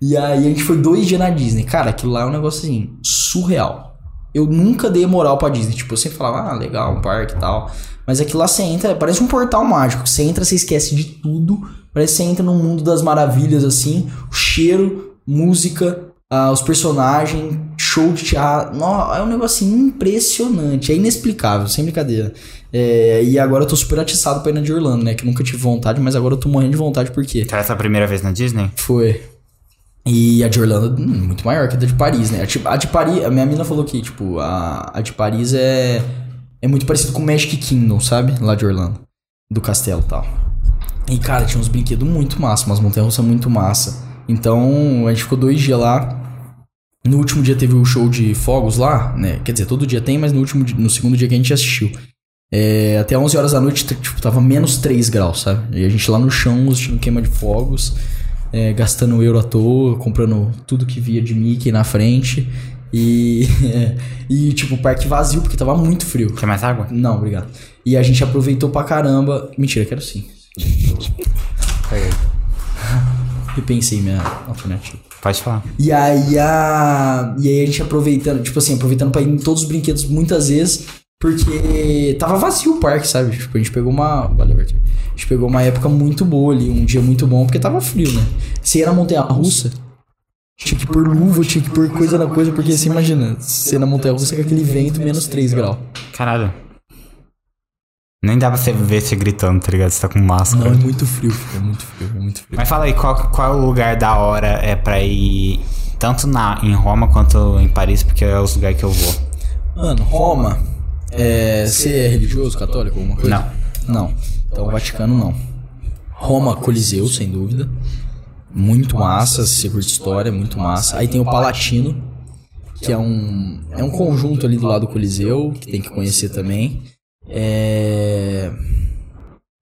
E aí a gente foi dois dias na Disney. Cara, aquilo lá é um negócio assim, surreal. Eu nunca dei moral pra Disney. Tipo, eu sempre falava, ah, legal, um parque e tal. Mas aquilo lá você entra, parece um portal mágico. Você entra, você esquece de tudo. Parece que você entra num mundo das maravilhas, assim. O cheiro, música, ah, os personagens, show de teatro. Nó, é um negócio assim, impressionante. É inexplicável, sem brincadeira. É, e agora eu tô super atiçado pra ir na de Orlando, né? Que nunca tive vontade, mas agora eu tô morrendo de vontade, por quê? Então essa é a primeira vez na Disney? Foi. E a de Orlando, hum, muito maior que a de Paris, né? A de, a de Paris, a minha mina falou que, tipo, a, a de Paris é, é muito parecido com o Magic Kingdom, sabe? Lá de Orlando. Do castelo e tal. E, cara, tinha uns brinquedos muito massa, umas montanhas-russas muito massa. Então, a gente ficou dois dias lá. No último dia teve o show de fogos lá, né? Quer dizer, todo dia tem, mas no último dia- no segundo dia que a gente assistiu. É, até 11 horas da noite, tipo, tava menos 3 graus, sabe? E a gente lá no chão, assistindo queima de fogos, é, gastando euro à toa, comprando tudo que via de Mickey na frente. E, e tipo, parque vazio, porque tava muito frio. Quer mais água? Não, obrigado. E a gente aproveitou pra caramba. Mentira, quero sim. Repensei minha alternativa. Pode falar. E aí a. E aí a gente aproveitando, tipo assim, aproveitando pra ir em todos os brinquedos muitas vezes, porque tava vazio o parque, sabe? Tipo, a gente pegou uma. Valeu, Arthur. A gente pegou uma época muito boa ali, um dia muito bom, porque tava frio, né? Você ia na montanha russa, tinha que pôr luva, tinha que pôr coisa na coisa, porque você imagina, você na montanha russa com aquele vento menos 3 graus. Caralho. Nem dá pra você ver você gritando, tá ligado? Você tá com máscara. Não, é muito frio, é muito frio, é muito frio. Mas fala aí, qual, qual é o lugar da hora é pra ir tanto na, em Roma quanto em Paris, porque é os lugares que eu vou. Mano, Roma, é, você é religioso, católico, alguma coisa? Não. Não. Então, Vaticano não. Roma, Coliseu, sem dúvida. Muito massa, se curte história, muito massa. Aí tem o Palatino, que é um, é um conjunto ali do lado do Coliseu, que tem que conhecer também. É...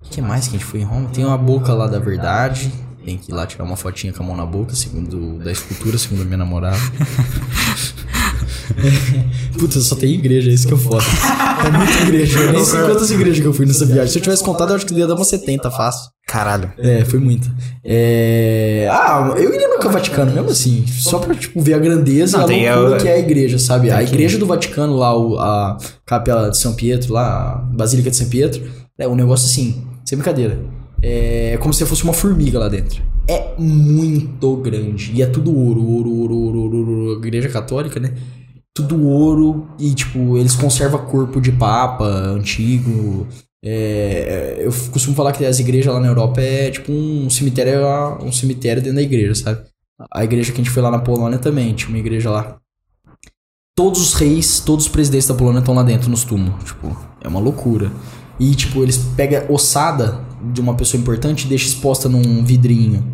O que mais que a gente foi em Roma? Tem uma boca lá da verdade. Tem que ir lá tirar uma fotinha com a mão na boca, segundo da escultura, segundo a minha namorada. Puta, só tem igreja, é isso que eu foda. É muita igreja. Eu nem sei quantas igrejas que eu fui nessa viagem. Se eu tivesse contado, eu acho que ia dar umas 70 fácil. Caralho. É, foi muito. É... Ah, eu iria no Vaticano mesmo assim, só pra, tipo, ver a grandeza Não, e a loucura a- que é a igreja, sabe? A igreja do Vaticano lá, a capela de São Pietro lá, a Basílica de São Pietro, é um negócio assim, sem brincadeira. É como se fosse uma formiga lá dentro. É muito grande. E é tudo ouro, ouro, ouro, ouro, ouro, ouro, ouro. Igreja católica, né? Tudo ouro. E, tipo, eles conservam corpo de papa antigo. É, eu costumo falar que as igrejas lá na Europa é tipo um cemitério, um cemitério dentro da igreja, sabe? A igreja que a gente foi lá na Polônia também, tinha uma igreja lá. Todos os reis, todos os presidentes da Polônia estão lá dentro nos túmulos. Tipo, é uma loucura. E, tipo, eles pegam ossada de uma pessoa importante e deixam exposta num vidrinho.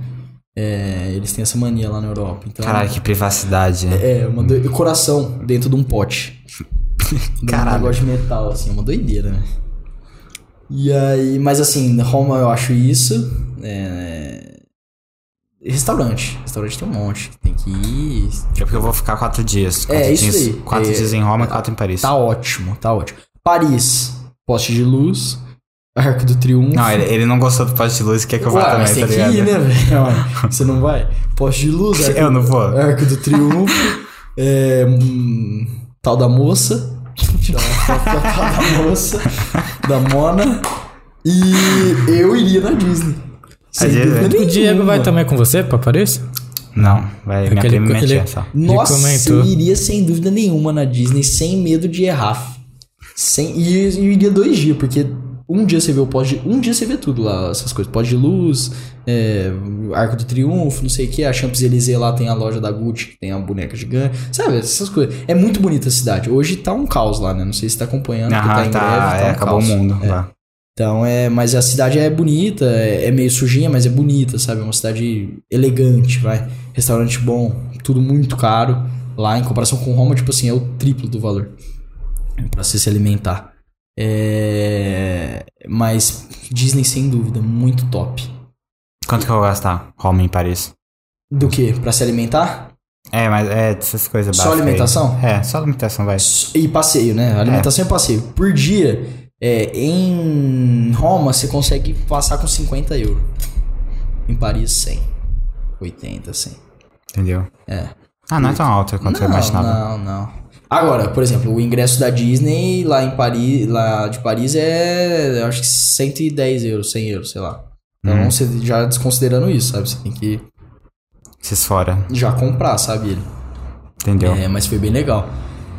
É, eles têm essa mania lá na Europa. Então, Caralho, que privacidade. é, uma do... coração dentro de um pote. Um Caralho. negócio de metal, assim, é uma doideira, né? E aí, mas assim, Roma eu acho isso. É... Restaurante. Restaurante tem um monte. Tem que ir. É porque eu vou ficar quatro dias. Quatro É, isso dias, aí. Quatro É, dias em Roma e quatro em Paris. Tá ótimo, tá ótimo. Paris, poste de luz. Arco do Triunfo. Não, ele, ele não gostou do poste de luz e quer que eu vá também, tá tem que ligado? ir, né, velho? Você não vai? Poste de luz, arco, Eu não vou. Arco do Triunfo. é, hum, tal da moça. Tirar uma foto da tal da moça. Da Mona. E eu iria na Disney. Sem dúvida O Diego nenhuma. vai também com você pra Paris? Não, vai minha Aquele- prima e minha tia só. Nossa, eu iria sem dúvida nenhuma na Disney, sem medo de errar. Sem, e eu iria dois dias, porque um dia você vê o de. Um dia você vê tudo lá, essas coisas. Pós de luz, é, Arco do Triunfo, não sei o que. A Champs-Élysées lá tem a loja da Gucci, que tem a boneca gigante. Sabe, essas coisas. É muito bonita a cidade. Hoje tá um caos lá, né? Não sei se tá acompanhando, tá em tá, greve. Tá é, um acabou caos. o mundo É. lá. Então é, mas a cidade é bonita, é, é meio sujinha, mas é bonita, sabe? É uma cidade elegante, vai. Restaurante bom, tudo muito caro. Lá em comparação com Roma, tipo assim, é o triplo do valor Pra você se alimentar. É, mas Disney sem dúvida, muito top. Quanto que eu vou gastar? Roma em Paris. Do que? Pra se alimentar? É, mas é dessas coisas Só básicas aí. alimentação? É, só alimentação, vai. E passeio, né? Alimentação e passeio. Por dia, é, em Roma, você consegue passar com 50 euros. Em Paris, 100. 80, 100. Entendeu? É. Ah, não é tão alto quanto eu imaginava. Não, não. Agora, por exemplo, o ingresso da Disney lá em Paris, lá de Paris é, eu acho que 110 euros, 100 euros, sei lá. Então, Hum. você já desconsiderando isso, sabe? Você tem que Esses fora. já comprar, sabe? Entendeu? É, mas foi bem legal.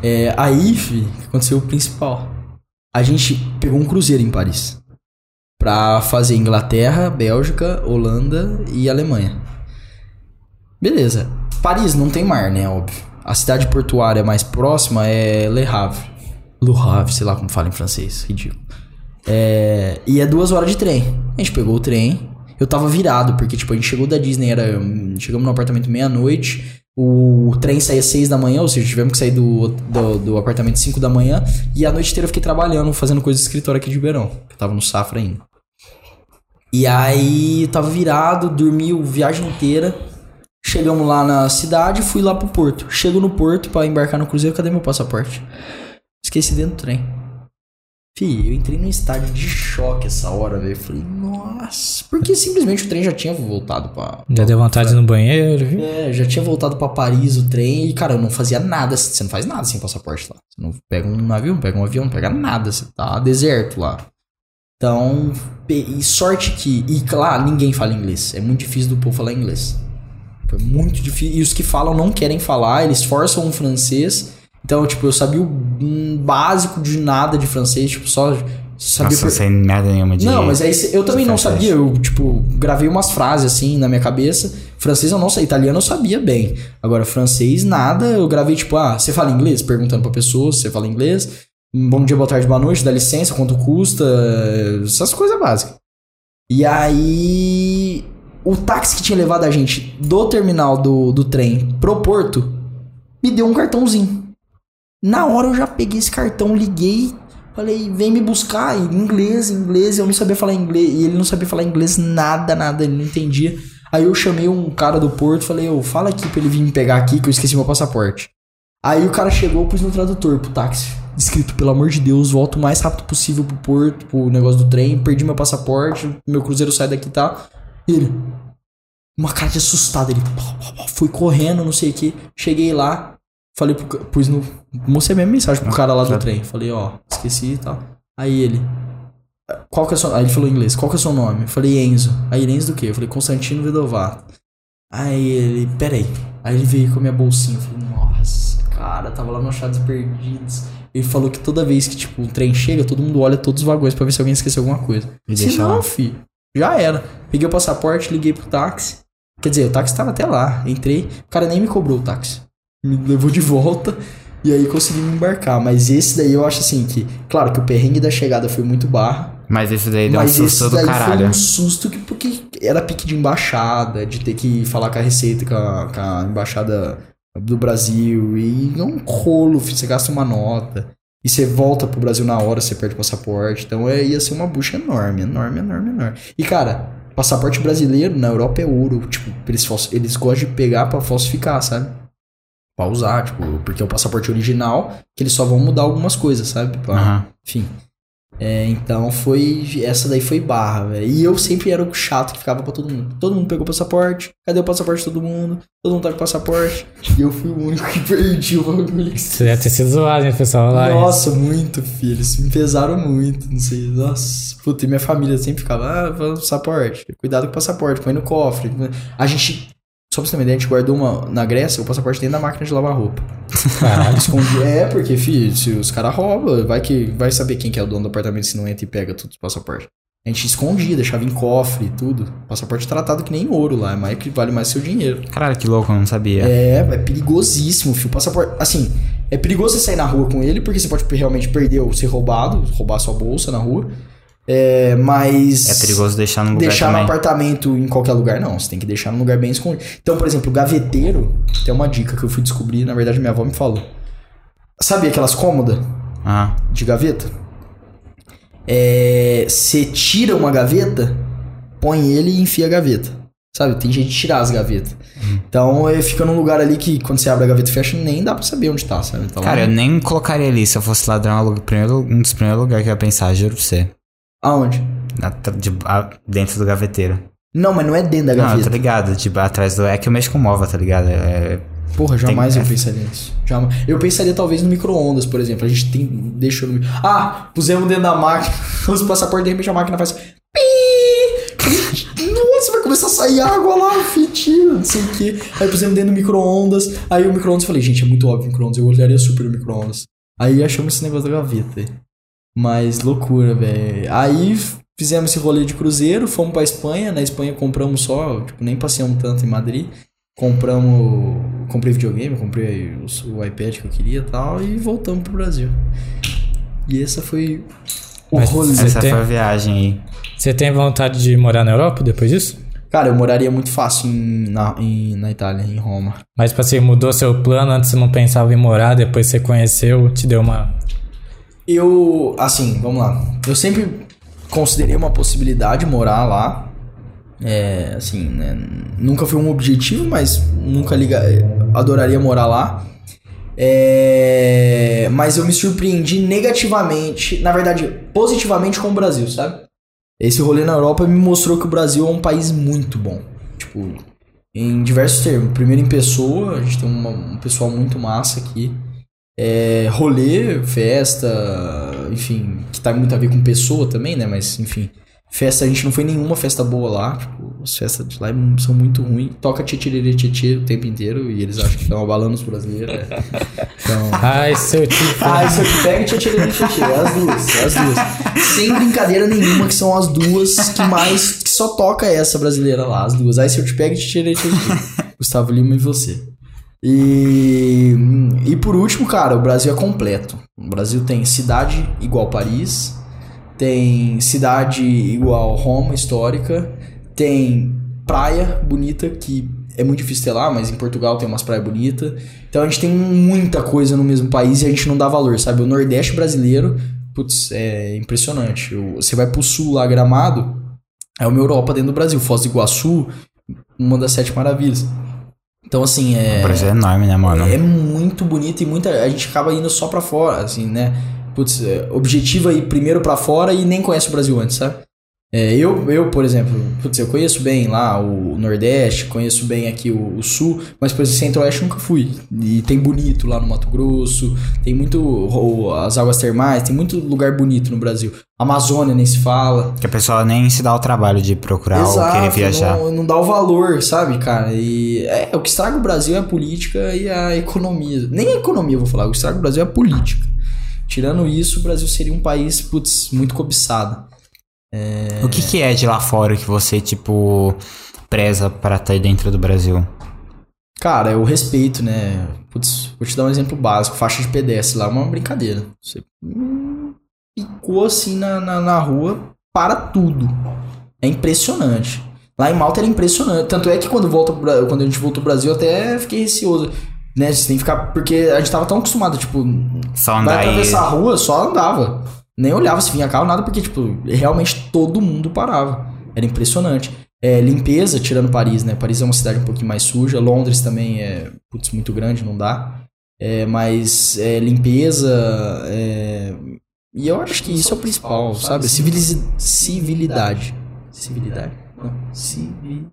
É, aí, fi, aconteceu o principal. A gente pegou um cruzeiro em Paris. Pra fazer Inglaterra, Bélgica, Holanda e Alemanha. Beleza. Paris não tem mar, né? Óbvio. A cidade portuária mais próxima é Le Havre. Le Havre, sei lá como fala em francês. Ridículo. É, e é duas horas de trem. A gente pegou o trem. Eu tava virado, porque, tipo, a gente chegou da Disney, era. Chegamos no apartamento meia-noite. O trem saía seis da manhã, ou seja, tivemos que sair do, do, do apartamento 5 da manhã. E a noite inteira eu fiquei trabalhando, fazendo coisa de escritório aqui de Ribeirão. Eu tava no Safra ainda. E aí, tava virado, dormi a viagem inteira. Chegamos lá na cidade, fui lá pro porto. Chego no porto pra embarcar no cruzeiro, cadê meu passaporte? Esqueci dentro do trem. Fih, eu entrei num estádio de choque essa hora, velho. Falei, nossa. Porque simplesmente o trem já tinha voltado pra. Já deu vontade no banheiro, viu? É, já tinha voltado pra Paris o trem. E, cara, eu não fazia nada. Você não faz nada sem passaporte lá. Você não pega um navio, não pega um avião, não pega nada. Você tá deserto lá. Então, e sorte que. E lá, ninguém fala inglês. É muito difícil do povo falar inglês. Foi muito difícil. E os que falam não querem falar, eles forçam um francês. Então, tipo, eu sabia o um básico de nada de francês, tipo, só sabia Nossa, per- sem merda nenhuma de. Não, mas aí eu também não francês. sabia, eu, tipo, gravei umas frases assim na minha cabeça. Francês eu não sei, italiano eu sabia bem. Agora, francês, nada, eu gravei, tipo, ah, você fala inglês? Perguntando pra pessoa se você fala inglês. Bom dia, boa tarde, boa noite, dá licença, quanto custa, essas coisas básicas. E aí. O táxi que tinha levado a gente do terminal do, do trem pro porto me deu um cartãozinho. Na hora eu já peguei esse cartão, liguei, falei, vem me buscar em inglês, inglês, eu não sabia falar inglês, e ele não sabia falar inglês nada, nada, ele não entendia. Aí eu chamei um cara do porto, falei, ô, fala aqui pra ele vir me pegar aqui que eu esqueci meu passaporte. Aí o cara chegou, eu pus no tradutor pro táxi. escrito, pelo amor de Deus, volta o mais rápido possível pro porto, pro negócio do trem, perdi meu passaporte, meu cruzeiro sai daqui, tá? Ele, uma cara de assustado, ele foi correndo, não sei o que, cheguei lá, falei pro, pus no, mostrei a mesma mensagem pro cara lá do trem, falei, ó, esqueci e tal. Aí ele, qual que é o seu, aí ele falou em inglês, qual que é o seu nome? Eu falei, Enzo. Aí ele, Enzo do quê? Eu falei, Constantino Vedovato. Aí ele, peraí. Aí ele veio com a minha bolsinha. Eu falei, nossa, cara, tava lá no Achados Perdidos. Ele falou que toda vez que, tipo, o trem chega, todo mundo olha todos os vagões pra ver se alguém esqueceu alguma coisa. E Se deixa não, lá. filho, já era. Peguei o passaporte, liguei pro táxi. Quer dizer, o táxi tava até lá. Entrei, o cara nem me cobrou o táxi. Me levou de volta. E aí consegui me embarcar. Mas esse daí eu acho assim que, claro que o perrengue da chegada foi muito barra. Mas esse daí deu um susto esse do caralho. foi um susto que, porque era pique de embaixada, de ter que falar com a Receita, com a, com a embaixada do Brasil. E é um rolo, você gasta uma nota. E você volta pro Brasil na hora, você perde o passaporte. Então é, ia ser uma bucha enorme, enorme, enorme, enorme. E cara, passaporte brasileiro na Europa é ouro. Tipo, eles, eles gostam de pegar pra falsificar, sabe? Pra usar, tipo, porque é o passaporte original, que eles só vão mudar algumas coisas, sabe? Pra- Aham. enfim. É, então foi. Essa daí foi barra, velho. E eu sempre era o chato que ficava pra todo mundo. Todo mundo pegou passaporte. Cadê o passaporte de todo mundo? Todo mundo tá com passaporte. E eu fui o único que perdi o bagulho. Você deve ter sido zoado, hein, pessoal? Lá? Nossa, muito, filho. Me pesaram muito. Não sei. Nossa. Puta, e minha família sempre ficava. Ah, passaporte. Cuidado com o passaporte. Põe no cofre. A gente. Só pra você ter uma ideia, a gente guardou uma. Na Grécia, o passaporte dentro da máquina de lavar roupa. Caralho. Escondi. É, porque, filho, se os caras roubam, vai que vai saber quem que é o dono do apartamento se não entra e pega tudo os passaportes. A gente escondia, deixava em cofre e tudo. Passaporte tratado que nem ouro lá, é mais que vale mais seu dinheiro. Caralho, que louco, eu não sabia. É, é perigosíssimo, filho. Passaporte. Assim, é perigoso você sair na rua com ele, porque você pode realmente perder ou ser roubado, roubar sua bolsa na rua. É, mas. É perigoso deixar no lugar Deixar no também. apartamento em qualquer lugar, não. Você tem que deixar num lugar bem escondido. Então, por exemplo, o gaveteiro, tem uma dica que eu fui descobrir, na verdade minha avó me falou. Sabe aquelas cômodas Ah, de gaveta? É. Você tira uma gaveta, põe ele e enfia a gaveta. Sabe? Tem jeito de tirar as gavetas. Então, é, fica num lugar ali que quando você abre a gaveta e fecha, nem dá pra saber onde tá, sabe? Então, cara, eu nem colocaria ali. Se eu fosse ladrão, o primeiro, um dos primeiros lugares que eu ia pensar, juro pra você. Aonde? Na- de- a- dentro do gaveteiro. Não, mas não é dentro da Não, gaveta. tô ligado. Tipo, atrás do. É que eu mexo com móvel, tá ligado? É, Porra, jamais Tem- eu pensaria nisso. Jamais. Eu pensaria talvez no micro-ondas, por exemplo. A gente tem. Deixou no. Ah, pusemos dentro da máquina. Os passaportes, de repente a máquina faz. Nossa, vai começar a sair água lá, fitinho, não sei o quê. Aí pusemos dentro do micro-ondas. Aí o micro-ondas eu falei, gente, é muito óbvio o micro-ondas. Eu olharia super o micro-ondas. Aí achamos esse negócio da gaveta. Mas loucura, velho. Aí fizemos esse rolê de cruzeiro, fomos pra Espanha. Na Espanha compramos só, tipo, nem passeamos tanto em Madrid. Compramos. Comprei videogame, comprei o, o iPad que eu queria e tal, e voltamos pro Brasil. E essa foi o Mas rolê. Essa tem- foi a viagem aí. Você tem vontade de morar na Europa depois disso? Cara, eu moraria muito fácil em- na, em- na Itália, em Roma. Mas, tipo assim, mudou seu plano, antes você não pensava em morar, depois você conheceu, te deu uma... Eu, assim, vamos lá. Eu sempre considerei uma possibilidade morar lá. É, assim, né? Nunca foi um objetivo, mas nunca liga, adoraria morar lá. É, mas eu me surpreendi negativamente, na verdade, positivamente com o Brasil, sabe? Esse rolê na Europa me mostrou que o Brasil é um país muito bom. Tipo, em diversos termos. Primeiro em pessoa, a gente tem uma- um pessoal muito massa aqui. É, rolê, festa, enfim, que tá muito a ver com pessoa também, né? Mas, enfim, festa, a gente não foi nenhuma festa boa lá. Tipo, as festas de lá são muito ruins. Toca tchê tchê o tempo inteiro e eles acham que estão abalando os brasileiros. né? Então. Ai, seu tipo... Ah, isso aqui pega tchê tchê É as duas, é as duas. Sem brincadeira nenhuma, que são as duas que mais. que só toca essa brasileira lá, as duas. Aí se eu te pego e tchê tchê tchê Gustavo Lima e você. E, e por último, cara, o Brasil é completo. O Brasil tem cidade igual Paris, tem cidade igual Roma histórica, tem praia bonita que é muito difícil ter lá, mas em Portugal tem umas praias bonitas. Então a gente tem muita coisa no mesmo país e a gente não dá valor, sabe? O Nordeste brasileiro, putz, é impressionante. Você vai pro sul lá, Gramado, é uma Europa dentro do Brasil. Foz do Iguaçu, uma das sete maravilhas. Então, assim, é. O Brasil é enorme, né, mano? É muito bonito e muita. A gente acaba indo só pra fora, assim, né? Putz, é, objetivo é ir primeiro pra fora e nem conhece o Brasil antes, sabe? É, eu, eu, por exemplo, putz, eu conheço bem lá o Nordeste, conheço bem aqui o, o Sul, mas, por exemplo, Centro-Oeste nunca fui. E tem bonito lá no Mato Grosso, tem muito. o- as águas termais, tem muito lugar bonito no Brasil. Amazônia nem se fala. Que a pessoa nem se dá o trabalho de procurar ou querer viajar. Não, não dá o valor, sabe, cara? E é, o que estraga o Brasil é a política e a economia. Nem a economia, eu vou falar. O que estraga o Brasil é a política. Tirando isso, o Brasil seria um país, putz, muito cobiçado. O que, que é de lá fora que você, tipo, preza para estar dentro do Brasil? Cara, é o respeito, né? Putz, vou te dar um exemplo básico. Faixa de pedestre lá é uma brincadeira. Você picou assim na, na, na rua, para tudo. É impressionante. Lá em Malta era impressionante. Tanto é que quando, volta, quando a gente voltou pro Brasil, eu até fiquei receoso. Né? Você tem que ficar. Porque a gente tava tão acostumado, tipo, Só vai andar aí. atravessar a rua, só andava. Nem olhava se vinha carro, nada, porque, tipo, realmente todo mundo parava. Era impressionante. É, limpeza, tirando Paris, né? Paris é uma cidade um pouquinho mais suja. Londres também é, putz, muito grande, não dá. É, mas é, limpeza. é, E eu acho que isso é o principal, sabe? Civiliz... Civilidade. Civilidade? Não. Civi...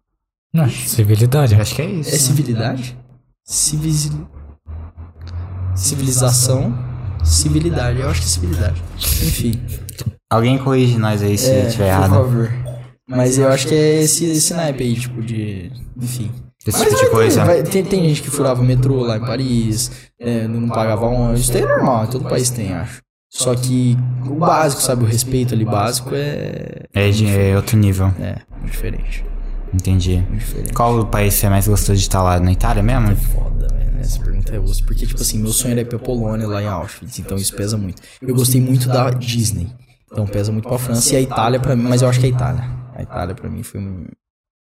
Não, civilidade. Acho que é isso. É civilidade? Civiz... Civilização. Civilidade. Eu acho que é civilidade. Enfim. Alguém corrige nós aí se É, tiver por errado. favor. Mas eu acho que é esse, esse naipe aí, tipo, de. Enfim. Esse Mas tipo de coisa. vai- tem, tem gente que furava o metrô lá em Paris, é, não pagava ônibus. Isso é normal, todo país tem, acho. Só que o básico, sabe? O respeito ali básico é. É, de, é outro nível. É, diferente. Entendi. Diferente. Qual o país você mais gostou de estar lá? Na Itália mesmo? Foda, velho. Essa pergunta é osso. Porque, tipo assim, meu sonho era ir pra Polônia, lá em Auschwitz. Então isso pesa muito. Eu gostei muito da Disney. Então pesa muito pra França. E a Itália pra mim, mas eu acho que é a Itália. A Itália pra mim foi um.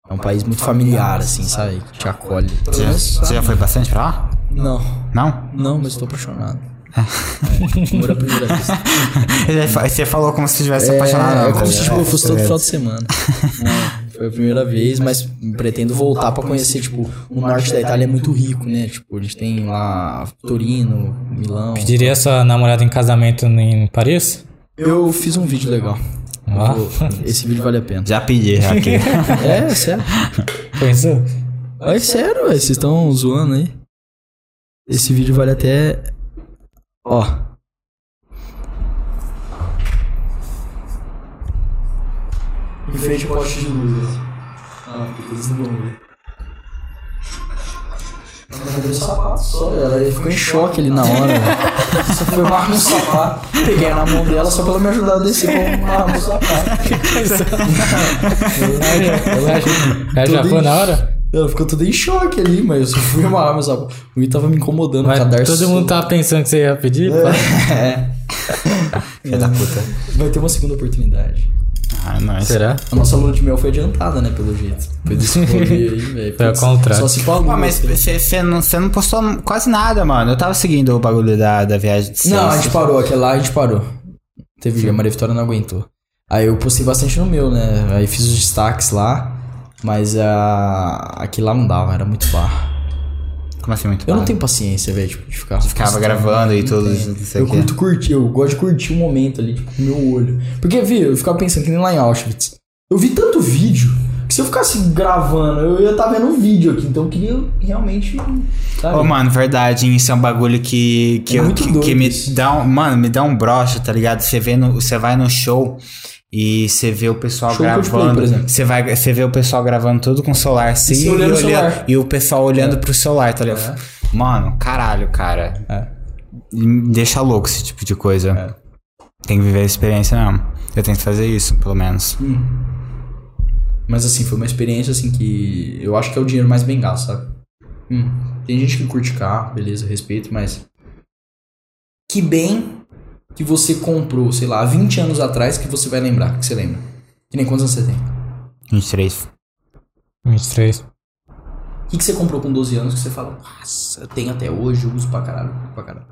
É um país muito familiar, assim, sabe? Que te acolhe. Você já, você já foi bastante pra lá? Não. Não? Não, mas tô apaixonado. É, amor à primeira vista. Você falou como se tivesse apaixonado. É, não, é como tá se tipo, eu fosse todo final de semana. É, foi a primeira vez, mas pretendo voltar pra conhecer, tipo, o norte da Itália é muito rico, né? Tipo, a gente tem lá Torino, Milão. Pediria sua namorada em casamento em Paris? Eu fiz um vídeo legal. Ah. vou- esse vídeo vale a pena. Já pedi já aqui. É, sério. Pensou? É sério. Vocês estão zoando aí. Esse vídeo vale até. Ó. Em frente ao poste de luz. Ah, porque eles não vão ver. Ela deu sapato só, ela ficou em choque ali na hora. Só foi amarrar meu sapato. Peguei na mão dela só pra ela me ajudar a descer pra amarrar meu sapato. Ela já Tudo foi em- na hora? Ela ficou toda em choque ali, mas eu só fui amarrar meu sapato. O Gui tava me incomodando, Mas o cadarço. todo mundo tava pensando que você ia pedir? É. Filha da puta. Vai ter uma segunda oportunidade. Ah, nice. Será? A nossa lua de mel foi adiantada, né, pelo jeito. Foi desse aí, velho. Foi ao contrário. Só se falou. Pô, mas você não, cê não postou quase nada, mano. Eu tava seguindo o bagulho da, da viagem de Não, a gente parou. Aquele lá a gente parou. Teve dia, a Maria Vitória não aguentou. Aí eu postei bastante no meu, né? Aí fiz os destaques lá. Mas a... aquilo lá não dava, era muito barra. Como assim, muito Eu não tenho paciência, velho, tipo, de ficar. ficava postando, gravando e tudo, sei Eu curto curtir, eu gosto de curtir o momento ali, tipo, com o meu olho. Porque, viu, eu ficava pensando que nem lá em Auschwitz. Eu vi tanto vídeo que se eu ficasse gravando, eu ia estar vendo um vídeo aqui. Então eu queria realmente. Sabe? Ô, mano, verdade, isso é um bagulho que, que, É eu- que, que me isso. dá um, mano, me dá um broche, tá ligado? Você vê no, você vai no show e você vê o pessoal Show gravando, você vai, você vê o pessoal gravando tudo com o celular assim você e, olhando celular. e o pessoal olhando pro celular, tá ligado? Mano, caralho, cara. É. Deixa louco esse tipo de coisa. É. Tem que viver a experiência mesmo. Eu tento fazer isso, pelo menos. Mas assim, foi uma experiência assim que eu acho que é o dinheiro mais bem gasto, sabe? Hum, Tem gente que curte carro, beleza, respeito, mas. Que bem que você comprou, sei lá, há 20 anos atrás que você vai lembrar, que você lembra. Que nem quantos anos você tem? 23. 23. O que, que você comprou com 12 anos que você fala, nossa, eu tenho até hoje, eu uso pra caralho, pra caralho.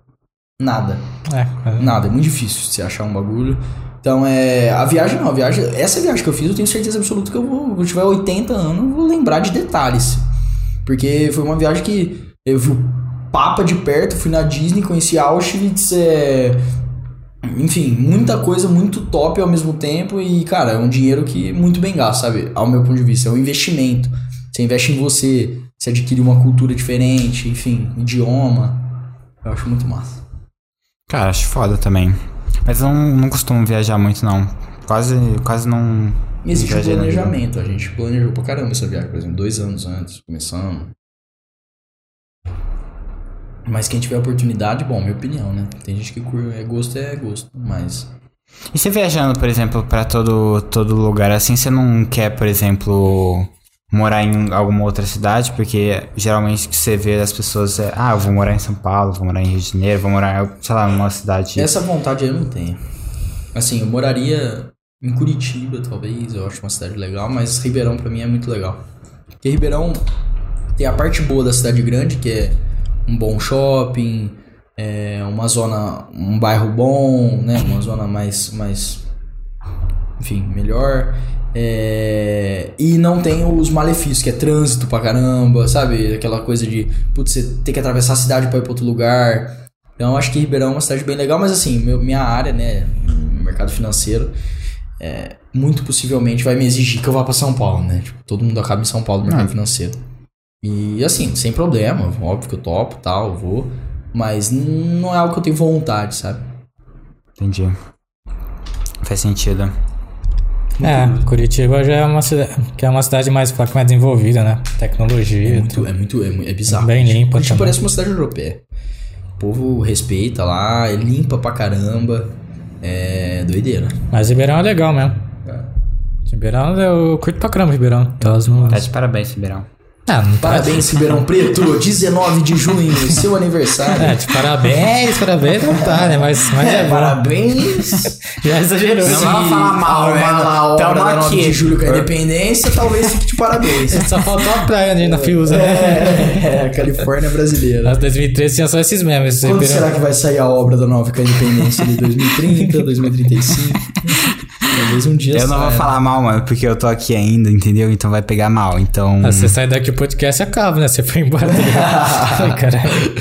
Nada. É, mas- Nada, é muito difícil você achar um bagulho. Então é. A viagem não, a viagem. Essa viagem que eu fiz, eu tenho certeza absoluta que eu vou. Quando eu tiver 80 anos, eu vou lembrar de detalhes. Porque foi uma viagem que eu vi o Papa de perto, fui na Disney, conheci Auschwitz, é... enfim, muita coisa muito top ao mesmo tempo e, cara, é um dinheiro que muito bem gasto, sabe? Ao meu ponto de vista, é um investimento. Você investe em você, você adquire uma cultura diferente, enfim, idioma. Eu acho muito massa. Cara, acho foda também. Mas eu não, não costumo viajar muito, não. Quase, quase não. Existe um planejamento, a gente planejou pra caramba essa viagem, por exemplo, dois anos antes, começando. Mas quem tiver oportunidade, bom, minha opinião, né? Tem gente que cur- é gosto, é gosto, mas... E você viajando, por exemplo, pra todo, todo lugar assim, você não quer, por exemplo, morar em alguma outra cidade? Porque geralmente o que você vê das pessoas é, ah, eu vou morar em São Paulo, vou morar em Rio de Janeiro, vou morar, sei lá, numa cidade. Essa vontade eu não tenho. Assim, eu moraria em Curitiba, talvez, eu acho uma cidade legal, mas Ribeirão pra mim é muito legal. Porque Ribeirão tem a parte boa da cidade grande, que é um bom shopping, é uma zona, um bairro bom, né? Uma zona mais, mais enfim, melhor. É, e não tem os malefícios, que é trânsito pra caramba, sabe? Aquela coisa de, putz, você ter que atravessar a cidade pra ir pra outro lugar. Então, acho que Ribeirão é uma cidade bem legal, mas assim, meu- minha área, né, mercado financeiro, é, muito possivelmente vai me exigir que eu vá pra São Paulo, né? Tipo, todo mundo acaba em São Paulo no mercado financeiro. E assim, sem problema, óbvio que eu topo, tal, eu vou, mas não é algo que eu tenho vontade, sabe? Entendi. Faz sentido. É, Curitiba já é uma cidade, que é uma cidade mais, mais desenvolvida, né? Tecnologia. É muito, é muito, é, é bizarro. Bem limpa Curitiba também. parece uma cidade europeia. O povo respeita lá, é limpa pra caramba. É doideira. Mas Ribeirão é legal mesmo. Ribeirão, eu curto pra caramba Ribeirão. Tá. Tá de parabéns, Ribeirão. Ah, Parabéns, Ribeirão Preto, 19 de junho, seu aniversário. É, de parabéns, parabéns não tá, né? Mas, mas é, bom. parabéns. Já exagerou. Não falar mal, né? Obra Tamo da 9 aqui. de julho com a independência, talvez fique de parabéns. Só faltou a praia ali na Fiusa, né? É, a Califórnia brasileira. Nas 2013 tinha só esses memes. esse Quando Ribeirão. será que vai sair a obra da nova com a independência de 2030, 2035? Talvez um dia Eu não vou saia. falar mal, mano, porque eu tô aqui ainda, entendeu? Então vai pegar mal. Então. Ah, você sai daqui o podcast acaba, né? Você foi embora. Tá ligado? Ai, caralho.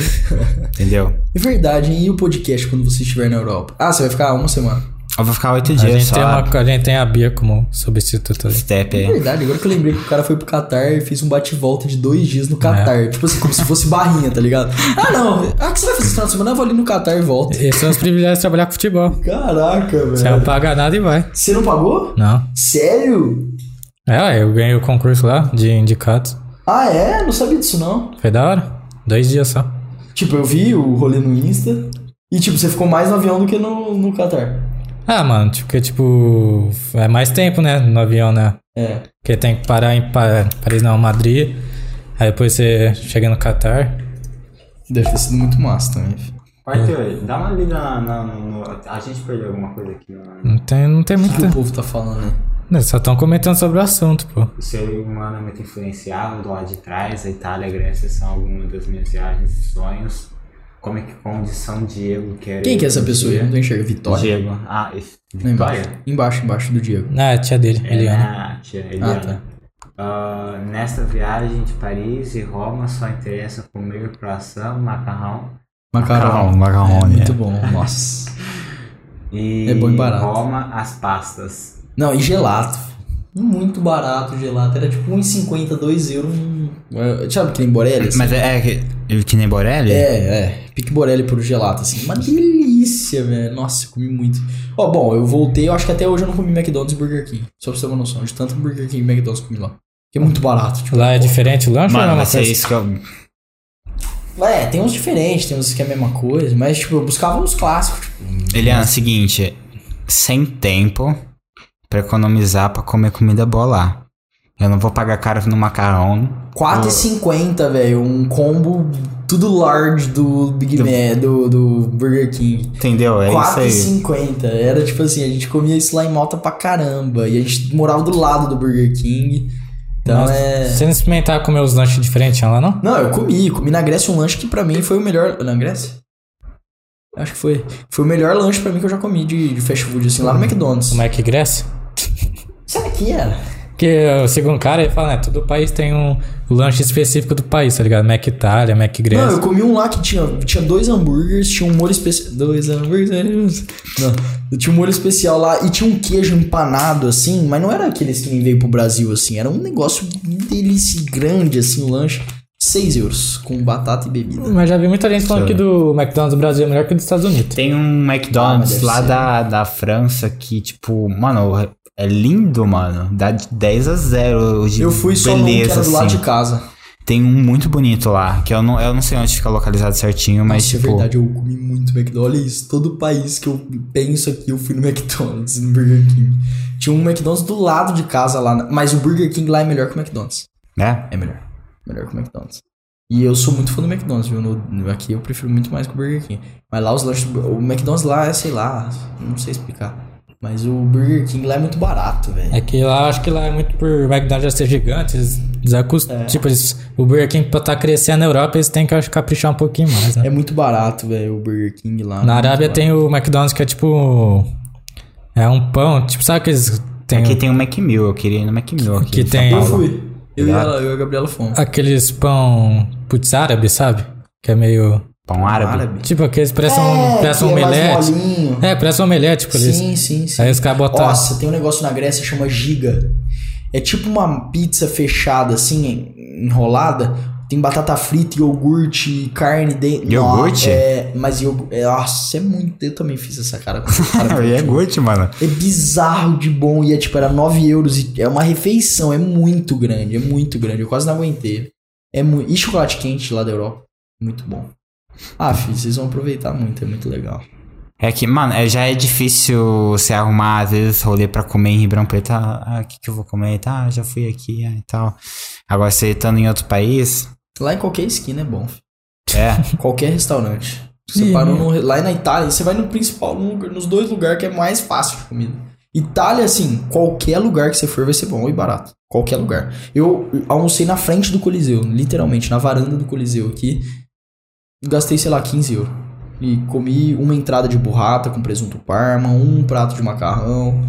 Entendeu? É verdade, hein? E o podcast quando você estiver na Europa? Ah, você vai ficar uma semana. Eu vou ficar oito A dias gente, só. tem uma, a gente tem a Bia como substituta ali. Step É aí. verdade, agora que eu lembrei que o cara foi pro Qatar e fez um bate-volta de dois dias no Qatar. Tipo assim, como se fosse barrinha, tá ligado? Ah, não. Ah, o que você vai fazer esse final de semana? Eu vou ali no Qatar e volto. Esses são os privilégios de trabalhar com futebol. Caraca, Você não velho. paga nada e vai. Você não pagou? Não. Sério? É, eu ganhei o concurso lá de indicados. Ah, é? Não sabia disso, não. Foi da hora. Dois dias só. Tipo, eu vi o rolê no Insta. E, tipo, você ficou mais no avião do que no, no Qatar. Ah, mano, tipo, porque, tipo, é mais tempo, né, no avião, né? É. Porque tem que parar em Pa- Paris, não, Madrid. Aí depois você chega no Catar. Deve ter sido muito massa também. Arthur, dá uma lida na, na- no, A gente perdeu alguma coisa aqui no. Não tem, não tem O que, o muito. povo tá falando, né? Eles só estão comentando sobre o assunto, pô. O ser humano é muito influenciável do lado de trás. A Itália e a Grécia são algumas das minhas viagens e sonhos. Como é que condição Diego quer. Quem que é essa pessoa? Eu não tô enxergando. Vitória? Diego. Ah, esse- Não, embaixo. Vitória? Embaixo, embaixo do Diego. Ah, é a tia dele, É Eliana. a tia Eliana. Ah, tá. Ah, nesta viagem de Paris e Roma só interessa comer croissant, macarrão Macarrão. macarrão, É, muito bom, nossa. e É bom e barato. Roma as pastas. Não, e gelato. Muito barato o gelato. Era tipo 1,50, 2 euros. Um... é, Sabe que nem Borelli? assim? Mas é, é que, que nem Borelli? É, é. Pique Borelli por gelato, assim. Uma delícia, velho. Nossa, eu comi muito. Ó, bom, eu voltei, eu acho que até hoje eu não comi McDonald's e Burger King. Só pra você ter uma noção de tanto Burger King e McDonald's comi lá. Que é muito barato, tipo. Lá é diferente o lanche ou é Mano, vai ser coisa? isso que eu. É, tem uns diferentes, tem uns que é a mesma coisa, mas, tipo, eu buscava uns clássicos, tipo. Eliana, é o seguinte, sem tempo pra economizar pra comer comida boa lá. Eu não vou pagar caro no macarrão. 4,50, velho. Um combo tudo large do Big Do- Mac, do, do Burger King. Entendeu? É isso aí. 4,50. Era tipo assim, a gente comia isso lá em Malta pra caramba. E a gente morava do lado do Burger King. Então Nossa, é. Você não experimentava comer os lanches diferentes lá, não? Não, eu comi. Comi na Grécia um lanche que pra mim foi o melhor. Na Grécia? Acho que foi. Foi o melhor lanche pra mim que eu já comi de, de fast food, assim, lá no McDonald's. O Mac Grécia? Será que era? Porque eu sigo um cara e fala, né? Todo país tem um, lanche específico do país, tá ligado? Mac Itália, Mac Não, Grécia. eu comi um lá que tinha, tinha dois hambúrgueres, tinha um molho especial. Dois hambúrgueres. Não, tinha um molho especial lá e tinha um queijo empanado, assim, mas não era aqueles que nem veio pro Brasil, assim. Era um negócio delícia grande, assim, o lanche. 6 euros, com batata e bebida. Mas já vi muita gente falando que do McDonald's do Brasil é melhor que o dos Estados Unidos. Tem um Ah, McDonald's deve lá ser. da, da França que, tipo, mano, é lindo, mano. Dá de 10 a 0 de Eu fui só que beleza, era do lado assim. de casa. Tem um muito bonito lá, que eu não, eu não sei onde fica localizado certinho, mas, Nossa, tipo... é verdade, eu comi muito McDonald's. Todo país que eu penso aqui, eu fui no McDonald's, no Burger King. Tinha um McDonald's do lado de casa lá, mas o Burger King lá é melhor que o McDonald's. Né? É melhor. Melhor que o McDonald's. E eu sou muito fã do McDonald's, viu? No, no- aqui eu prefiro muito mais que o Burger King. Mas lá os lanches. O McDonald's lá é, sei lá, não sei explicar. Mas o Burger King lá é muito barato, velho. É que lá, acho que lá é muito por McDonald's já ser gigante. Eles, É. Tipo, eles, o Burger King pra estar crescendo na Europa, eles têm que acho, caprichar um pouquinho mais, né? É muito barato, velho, o Burger King lá. Na Arábia barato. tem o McDonald's que é tipo. É um pão, tipo, sabe aqueles. Tem Aqui tem o Macmill, eu queria ir no Macmill aqui. Que tem- Eu fui. Eu e, ela, eu e a Gabriela fomos. aqueles pão putz árabe, sabe? Que é meio. Pão árabe. Tipo, aqueles parecem É, um, parece um é omelete. É, parece um omelete, tipo, eles. Sim, sim, sim. Aí os caras botam. Nossa, tem um negócio na Grécia que chama giga. É tipo uma pizza fechada, assim, enrolada. Tem batata frita, iogurte, carne dentro. Iogurte? É, mas iogurte. É, nossa, é muito. Eu também fiz essa cara cara. é good, mano. É bizarro de bom. E é tipo, era 9 euros. E é uma refeição. É muito grande. É muito grande. Eu quase não aguentei. É muito. E chocolate quente lá da Europa. Muito bom. Ah, filho, vocês vão aproveitar muito. É muito legal. É que, mano, é, já é difícil você arrumar, às vezes, rolê pra comer em Ribeirão Preto. Ah, ah, o que que eu vou comer? Tá, já fui aqui ah, e tal. Agora, você estando em outro país, Lá em qualquer esquina é bom. filho. é... Qualquer restaurante. Você Ih, parou no- lá na Itália, você vai no principal, lugar- nos dois lugares que é mais fácil de comida. Itália, assim, qualquer lugar que você for vai ser bom e barato. Qualquer lugar. Eu almocei na frente do Coliseu, literalmente, na varanda do Coliseu aqui. Gastei, sei lá, 15 euros. E comi uma entrada de burrata com presunto parma, um prato de macarrão.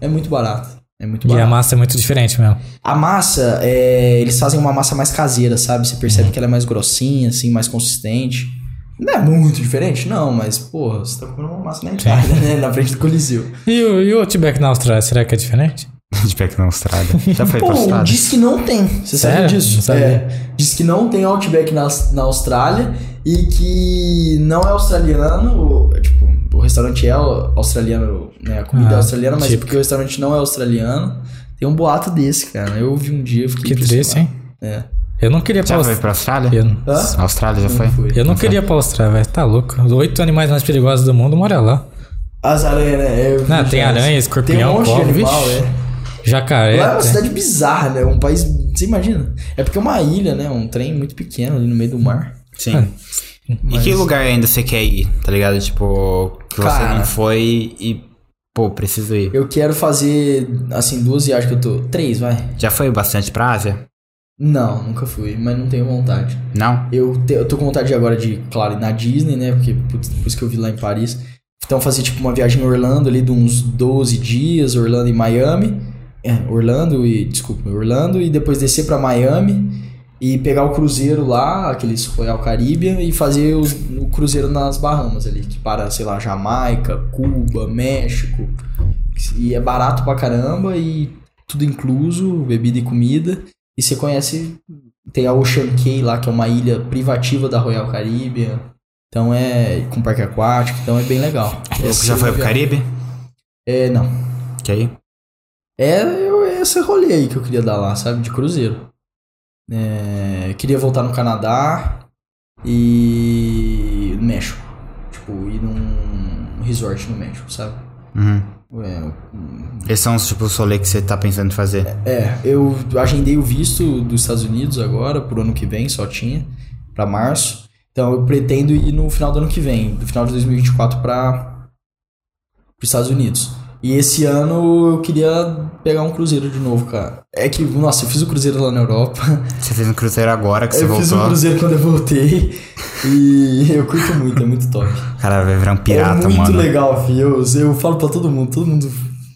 É muito barato. É muito E barato. a massa é muito diferente mesmo. A massa, é, eles fazem uma massa mais caseira, sabe? Você percebe que ela é mais grossinha, assim, mais consistente. Não é muito diferente, não, mas, porra, você tá comendo uma massa na Itália, né? Na frente do Coliseu. E o, e o Outback na Austrália, será que é diferente? Perto na Austrália. Já foi pra Pô, Austrália? diz que não tem. Você sabe Sério? disso? Não sabia. É, diz que não tem Outback na, na Austrália e que não é australiano. Tipo, o restaurante é australiano, né? A comida Ah, é australiana, mas típico. porque o restaurante não é australiano. Tem um boato desse, cara. Eu ouvi um dia, eu fiquei Que triste, hein? É. Eu não queria pra Já foi Austrália. pra Austrália? Eu, Hã? Austrália já foi? fui. eu não queria pra Austrália, velho. Tá louco. Os oito animais mais perigosos do mundo moram lá. As aranhas, né? Eu Não, tem aranha, Tem um escorpião, monte animal, vixe. é. Jacaré. Lá é uma tem. cidade bizarra, né? Um país. Você imagina? É porque é uma ilha, né? Um trem muito pequeno ali no meio do mar. Sim. Ah. E que lugar ainda você quer ir, tá ligado? Tipo, que você Cara. não foi e, pô, preciso ir. Eu quero fazer, assim, duas viagens que eu tô. Três, vai. Já foi bastante pra Ásia? Não, nunca fui, mas não tenho vontade. Não? Eu, te- eu tô com vontade agora de, claro, ir na Disney, né? Porque putz, depois que eu vi lá em Paris. Então fazer tipo uma viagem em Orlando ali de uns 12 dias, Orlando e Miami. É, Orlando e. Desculpa, Orlando e depois descer pra Miami e pegar o cruzeiro lá, aqueles Royal Caribbean, e fazer o, o cruzeiro nas Bahamas ali, que para, sei lá, Jamaica, Cuba, México. E é barato pra caramba e tudo incluso, bebida e comida. E você conhece tem a Ocean Cay lá, que é uma ilha privativa da Royal Caribbean. Então é com parque aquático, então é bem legal. Você já foi pro Caribe? É, não. Quer ir? É eu, esse rolê aí que eu queria dar lá, sabe? De cruzeiro. É, queria voltar no Canadá e no México. Tipo, ir num resort no México, sabe? Uhum. É, Esses são os tipo, os rolês que você tá pensando em fazer. É, eu agendei o visto dos Estados Unidos agora, pro ano que vem, só tinha, pra março. Então eu pretendo ir no final do ano que vem, do final de 2024 para os Estados Unidos. E esse ano eu queria pegar um cruzeiro de novo, cara. É que, nossa, eu fiz o cruzeiro lá na Europa. Você fez um cruzeiro agora que você eu voltou. fiz um cruzeiro quando eu voltei. E eu curto muito, é muito top. Cara, vai virar um pirata, é muito mano. legal, filho. Eu, eu falo pra todo mundo, todo mundo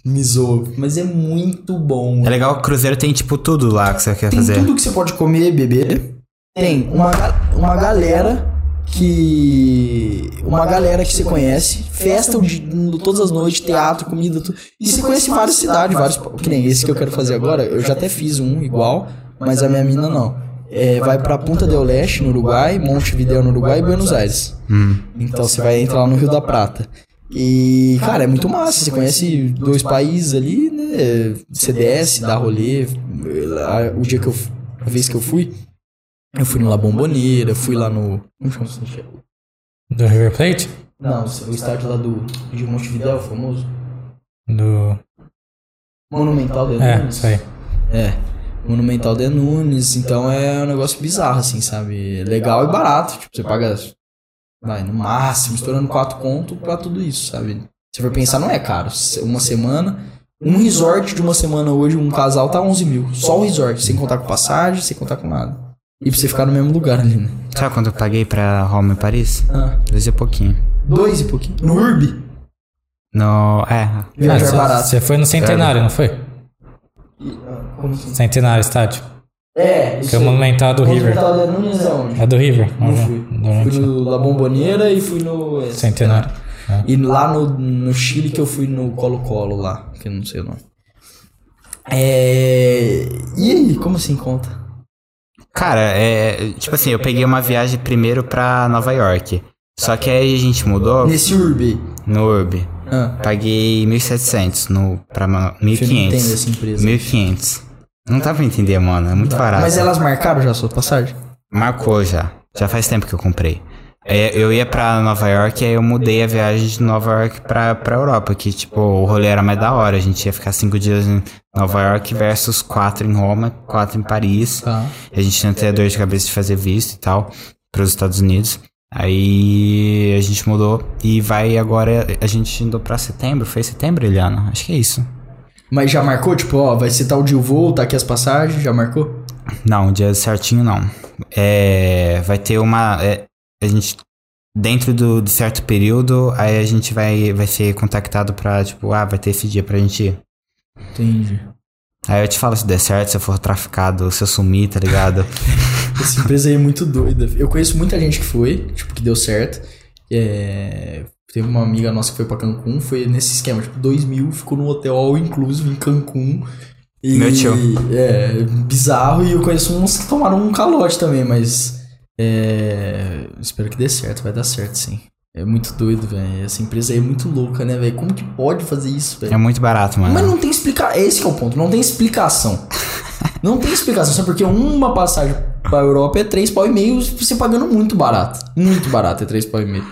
me zoa. Mas é muito bom. É legal que o Cruzeiro tem, tipo, tudo lá que você quer Tem fazer. tudo que você pode comer, beber. Tem uma, uma galera que. Uma galera que você conhece. Festa di- todas as noites, teatro, comida, tudo. E você conhece várias cidades, vários. Que nem esse que eu quero fazer agora. Eu já até fiz um igual, mas a minha mina não. É, vai pra Punta del Leste, no Uruguai, Montevideo, no Uruguai e Buenos Aires. Hum. Então você vai entrar lá no Rio da Prata. E, cara, é muito massa. Você conhece dois países ali, né? Você desce, dá rolê. O dia que eu. A vez que eu fui, eu fui no La Bombonera, fui lá no. Como chama esse estádio? Do River Plate? Não, o estádio lá do. De Montevideo, famoso. Do. Monumental de É, Nunes. isso aí. É. Monumental de Nunes. Então é um negócio bizarro, assim, sabe? Legal e barato. Tipo, você paga. Vai, no máximo, estourando 4 conto pra tudo isso, sabe? Se for pensar, não é caro. Uma semana. Um resort de uma semana hoje, um casal tá 11 mil. Só o resort, sem contar com passagem, sem contar com nada. E pra você ficar no mesmo lugar ali, né? Sabe quanto eu paguei pra Roma e Paris? Ah, Dois e pouquinho. dois e pouquinho. No Urb. No. É. Viajar Ah, você- barato. Você foi no Centenário, não foi? Como assim? Centenário estádio. É, Que é o Monumental do River. Monumental de Nunes é onde? É do River? Não Uhum. fui. Do- Fui no La Bombonera e fui no. Centenário. É. E lá no, no Chile que eu fui no Colo-Colo lá, que eu não sei o nome. É. E aí, como assim conta? Cara, é. Tipo assim, eu peguei uma viagem primeiro pra Nova York. Só que aí a gente mudou Nesse Urb. no Urb. Ah, Paguei 1.700 no, pra ma- eu não entendo 1.500. essa empresa. 1.500. Não dá pra entender, mano. É muito barato. Mas elas marcaram já a sua passagem? Marcou já. Já faz tempo que eu comprei. É, eu ia pra Nova York e aí eu mudei a viagem de Nova York pra, pra Europa, que tipo, o rolê era mais da hora. A gente ia ficar cinco dias em Nova York versus quatro em Roma, quatro em Paris. Tá. A gente não tinha dor de cabeça de fazer visto e tal pros Estados Unidos. Aí a gente mudou e vai agora. A gente andou pra setembro. Foi setembro, Eliana? Acho que é isso. Mas já marcou? Tipo, ó, vai ser tal dia o voo, tá aqui as passagens, já marcou? Não, dia certinho não. É, vai ter uma. é, a gente. Dentro do, de certo período, aí a gente vai, vai ser contactado pra, tipo, ah, vai ter esse dia pra gente ir. Entendi. Aí eu te falo se der certo, se eu for traficado, se eu sumir, tá ligado? Essa empresa aí é muito doida. Eu conheço muita gente que foi, tipo, que deu certo. É, Teve uma amiga nossa que foi pra Cancún, foi nesse esquema, tipo, 2 mil, ficou no hotel all inclusive em Cancún. E, Meu tio. É, bizarro. E eu conheço uns que tomaram um calote também, mas. É, espero que dê certo, vai dar certo sim. É muito doido, velho. Essa empresa aí é muito louca, né, velho? Como que pode fazer isso, velho? É muito barato, mano. Mas não tem explicação. Esse que é o ponto. Não tem explicação. não tem explicação. Só porque uma passagem pra Europa é 3 pau e meio, você pagando muito barato. Muito barato é 3 pau e meio.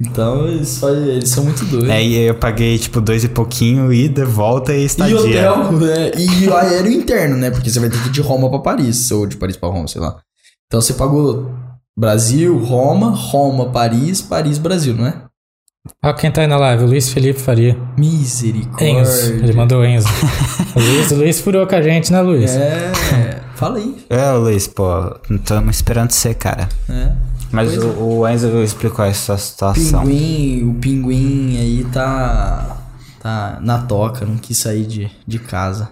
Então, eles, eles são muito doidos. É, e eu paguei, tipo, dois e pouquinho, ida, volta e e estadia. hotel, né? E o aéreo interno, né? Porque você vai ter que ir de Roma pra Paris, ou de Paris pra Roma, sei lá. Então você pagou Brasil, Roma, Roma, Paris, Paris, Brasil, não é? Ó, quem tá aí na live, o Luiz Felipe Faria. Misericórdia. Enzo. Ele mandou Enzo. o, Luiz, o Luiz furou com a gente, né, Luiz? É, fala aí. É, Luiz, pô, estamos esperando você, cara. É. Mas o, o Enzo explicou essa situação. Pinguim, o pinguim aí tá. tá na toca, não quis sair de, de casa.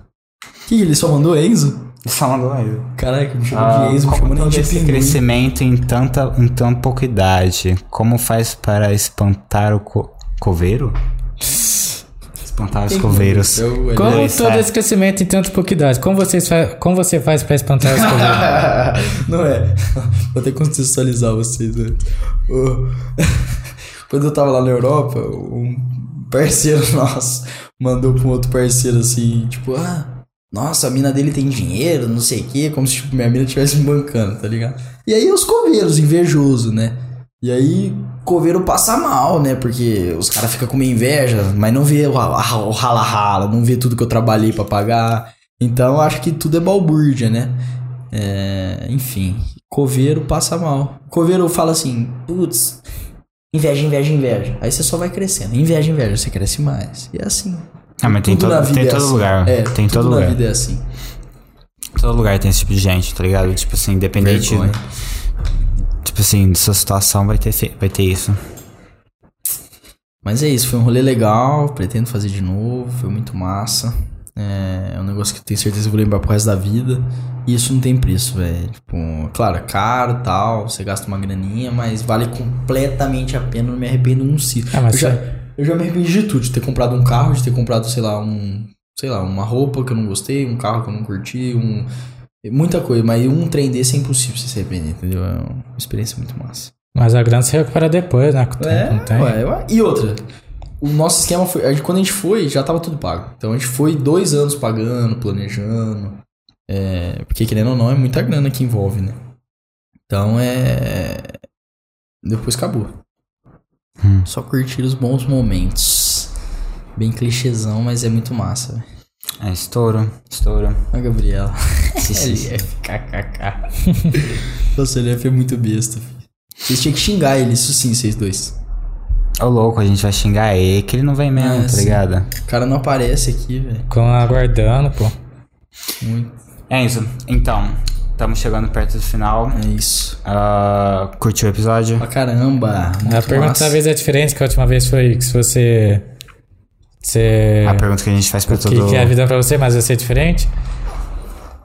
Que ele só mandou Enzo? Mandou Enzo. Caraca, me chamou Ah, de Enzo, me chamou de esse pinguim. crescimento em tanta, em tão pouca idade, como faz para espantar o co coveiro? Espantar os coveiros. Eu- Como Luiz, todo é. esse crescimento em tanta pouca idade? Como, vocês fa como você faz pra espantar os coveiros? Não é. Vou até contextualizar vocês, né? O- Quando eu tava lá na Europa, um parceiro nosso mandou pra um outro parceiro assim, tipo, ah, nossa, a mina dele tem dinheiro, não sei o quê, como se tipo, minha mina estivesse me bancando, tá ligado? E aí os coveiros, invejoso, né? E aí, coveiro passa mal, né? Porque os caras ficam com minha inveja, mas não vê o ra- o rala-rala, não vê tudo que eu trabalhei pra pagar. Então, acho que tudo é balbúrdia, né? É, enfim, coveiro passa mal. Coveiro fala assim, putz, inveja, inveja, inveja. Aí você só vai crescendo. Inveja, inveja, você cresce mais. E é assim. Ah, mas tem, Tudo todo, na vida tem é todo assim. lugar. É, tem tudo todo na lugar. vida é assim. Todo lugar tem esse tipo de gente, tá ligado? Tipo assim, independente. Vergonha. Tipo assim, de sua situação vai ter, vai ter isso. Mas é isso, foi um rolê legal, pretendo fazer de novo, foi muito massa. É, é um negócio que eu tenho certeza que eu vou lembrar pro resto da vida. E isso não tem preço, velho. Tipo, claro, é caro tal, você gasta uma graninha, mas vale completamente a pena, não me arrependo um cito. Ah, mas eu, já, você- eu já me arrependi de tudo, de ter comprado um carro, de ter comprado, sei lá, um. Sei lá, uma roupa que eu não gostei, um carro que eu não curti, um. Muita coisa, mas um trem desse é impossível você se arrepender, entendeu? É uma experiência muito massa. Mas a grana se recupera depois, né? Com o tempo, não tem? ué, ué. E outra, o nosso esquema foi. a gente- Quando a gente foi, já tava tudo pago. Então a gente foi dois anos pagando, planejando. É, porque querendo ou não, é muita grana que envolve, né? Então é. Depois acabou. Hum. Só curtir os bons momentos. Bem clichêzão, mas é muito massa, velho. É, estouro, estouro. A Gabriela. LF, kkk. Nossa, ele é muito besta, filho. Vocês tinham que xingar ele, isso sim, vocês dois. Ô louco, a gente vai xingar ele, que ele não vem mesmo, Ah, tá sim. ligado? O cara não aparece aqui, velho. Ficam aguardando, pô. Muito. Enzo, então, estamos chegando perto do final. É isso. Ah, curtiu o episódio? Pra caramba. Muito a pergunta massa. talvez é diferente, que a última vez foi que se você. Você. A pergunta que a gente faz pra o que, todo... que é a vida pra você, mas vai ser diferente.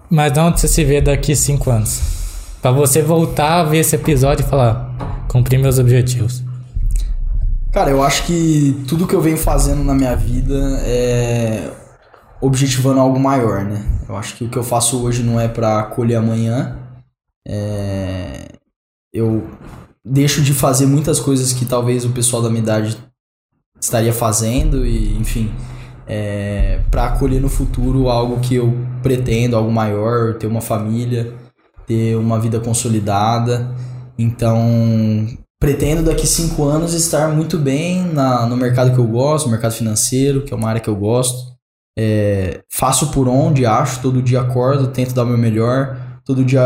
Mas de onde você se vê daqui cinco anos? Pra você voltar a ver esse episódio e falar, cumpri meus objetivos. Cara, eu acho que tudo que eu venho fazendo na minha vida é objetivando algo maior, né? Eu acho que o que eu faço hoje não é pra colher amanhã. É... Eu deixo de fazer muitas coisas que talvez o pessoal da minha idade estaria fazendo e, enfim, é... para colher no futuro algo que eu pretendo, algo maior, ter uma família, ter uma vida consolidada. Então, pretendo daqui cinco anos estar muito bem na, no mercado que eu gosto, no mercado financeiro, que é uma área que eu gosto. É, faço por onde acho, todo dia acordo, tento dar o meu melhor. Todo dia,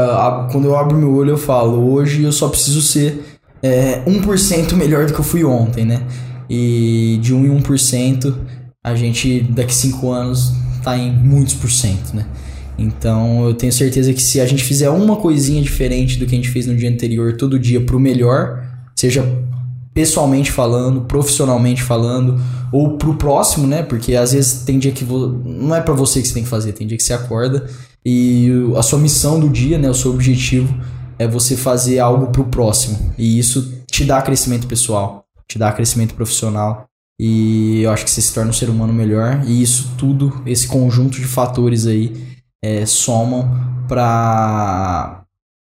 quando eu abro meu olho, eu falo: hoje eu só preciso ser é, 1% melhor do que eu fui ontem, né? E de 1 em 1%, a gente daqui cinco anos tá em muitos por cento, né? Então eu tenho certeza que se a gente fizer uma coisinha diferente do que a gente fez no dia anterior todo dia pro melhor, seja pessoalmente falando, profissionalmente falando, ou pro próximo, né? Porque às vezes tem dia que vo... não é pra você que você tem que fazer, tem dia que você acorda e a sua missão do dia, né, o seu objetivo é você fazer algo pro próximo. E isso te dá crescimento pessoal, te dá crescimento profissional. E eu acho que você se torna um ser humano melhor. E isso tudo, esse conjunto de fatores aí, é, somam pra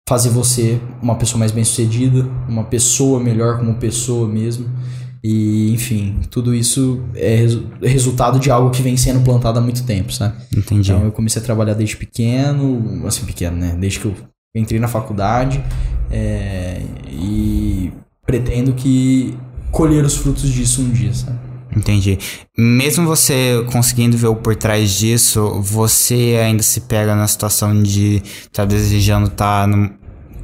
fazer você uma pessoa mais bem sucedida, uma pessoa melhor como pessoa mesmo. E, enfim, tudo isso é resu- resultado de algo que vem sendo plantado há muito tempo, sabe? Entendi. Então eu comecei a trabalhar desde pequeno, assim, pequeno, né? Desde que eu entrei na faculdade é, e pretendo que colher os frutos disso um dia, sabe? Entendi. Mesmo você conseguindo ver o por trás disso, você ainda se pega na situação de estar desejando tá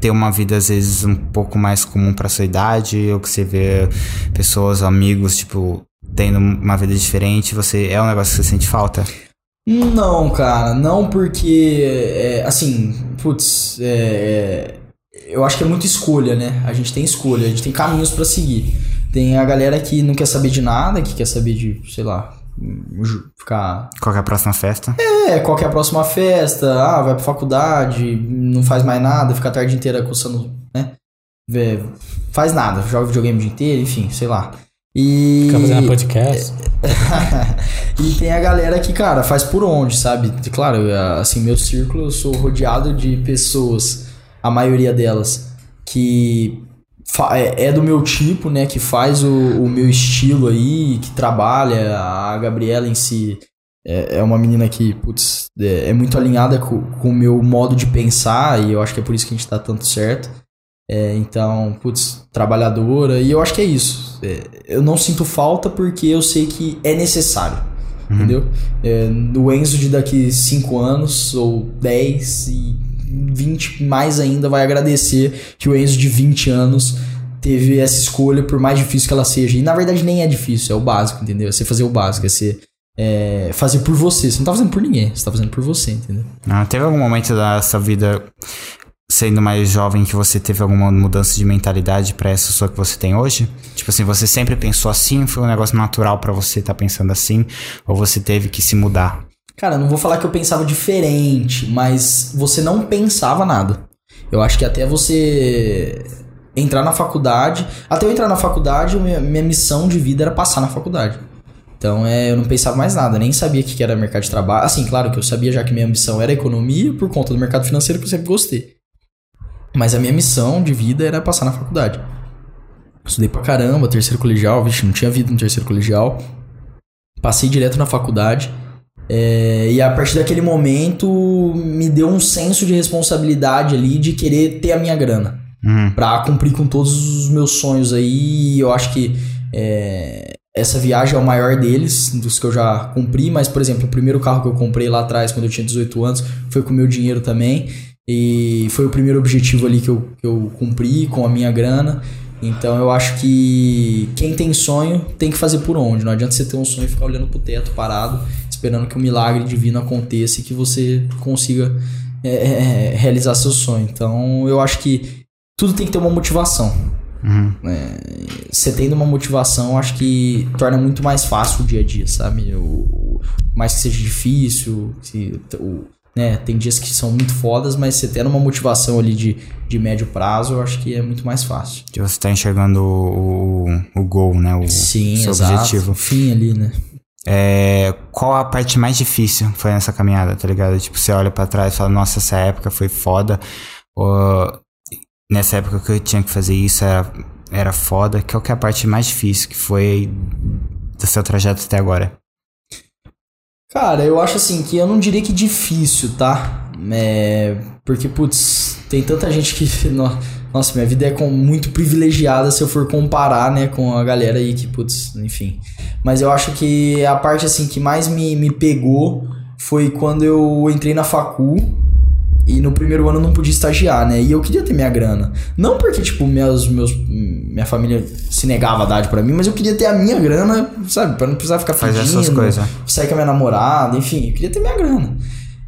ter uma vida às vezes um pouco mais comum pra sua idade, ou que você vê pessoas, amigos, tipo, tendo uma vida diferente, você é um negócio que você sente falta? Não, cara, não porque, é, assim, putz, é, eu acho que é muita escolha, né? A gente tem escolha, a gente tem caminhos pra seguir. Tem a galera que não quer saber de nada, que quer saber de, sei lá, ficar Qual que é a próxima festa? É, qual que é a próxima festa? Ah, vai pra faculdade, não faz mais nada, fica a tarde inteira coçando, né? Vê, faz nada, joga videogame o dia inteiro, enfim, sei lá. E. Fica fazendo podcast. e tem a galera que, cara, faz por onde, sabe? Claro, assim, meu círculo, eu sou rodeado de pessoas, a maioria delas, que é, é do meu tipo, né? Que faz o, o meu estilo aí, que trabalha. A Gabriela em si é, é uma menina que, putz, é, é muito alinhada com, com o meu modo de pensar e eu acho que é por isso que a gente tá tanto certo. É, então, putz, trabalhadora, e eu acho que é isso. É, eu não sinto falta porque eu sei que é necessário. Entendeu? É, no Enzo de daqui 5 anos, ou 10 e 20 mais ainda, vai agradecer que o Enzo de 20 anos teve essa escolha, por mais difícil que ela seja. E na verdade nem é difícil, é o básico, entendeu? É você fazer o básico, é você é, fazer por você. Você não tá fazendo por ninguém, você tá fazendo por você, entendeu? Não, teve algum momento da sua vida sendo mais jovem que você teve alguma mudança de mentalidade pra essa pessoa que você tem hoje? Tipo assim, você sempre pensou assim, foi um negócio natural pra você estar tá pensando assim, ou você teve que se mudar? Cara, não vou falar que eu pensava diferente, mas você não pensava nada. Eu acho que até você entrar na faculdade, até eu entrar na faculdade, minha, minha missão de vida era passar na faculdade. Então é, eu não pensava mais nada, nem sabia o que era mercado de trabalho. Assim, claro que eu sabia já que minha ambição era economia por conta do mercado financeiro que eu sempre gostei. Mas a minha missão de vida era passar na faculdade. Estudei pra caramba, terceiro colegial, vixe, não tinha vida no terceiro colegial. Passei direto na faculdade. É, e a partir daquele momento me deu um senso de responsabilidade ali de querer ter a minha grana. Uhum. Pra cumprir com todos os meus sonhos aí. Eu acho que é, essa viagem é o maior deles, dos que eu já cumpri. Mas, por exemplo, o primeiro carro que eu comprei lá atrás, quando eu tinha 18 anos, foi com o meu dinheiro também. E foi o primeiro objetivo ali que eu, que eu cumpri com a minha grana. Então eu acho que quem tem sonho tem que fazer por onde. Não adianta você ter um sonho e ficar olhando pro teto parado, esperando que um milagre divino aconteça e que você consiga é, é, é, realizar seu sonho. Então eu acho que tudo tem que ter uma motivação. Uhum. É, você tendo uma motivação, acho que torna muito mais fácil o dia a dia, sabe? O, mais que seja difícil, se, o, né? Tem dias que são muito fodas, mas você tendo uma motivação ali de, de médio prazo, eu acho que é muito mais fácil. Que você tá enxergando o, o, o gol, né? O Sim, seu exato. objetivo. O fim ali, né? É, qual a parte mais difícil foi nessa caminhada, tá ligado? Tipo, você olha para trás e fala, nossa, essa época foi foda. Ou, nessa época que eu tinha que fazer isso era, era foda. Qual que é a parte mais difícil que foi do seu trajeto até agora? Cara, eu acho assim que eu não diria que difícil, tá? É, porque, putz, tem tanta gente que. Nossa, minha vida é com, muito privilegiada se eu for comparar, né, com a galera aí que, putz, enfim. Mas eu acho que a parte, assim, que mais me, me pegou foi quando eu entrei na facul e no primeiro ano eu não podia estagiar, né? E eu queria ter minha grana. Não porque, tipo, meus, meus, minha família se negava a dar para mim, mas eu queria ter a minha grana, sabe? Pra não precisar ficar Fazer pedindo, essas coisas. sair com a minha namorada, enfim. Eu queria ter minha grana.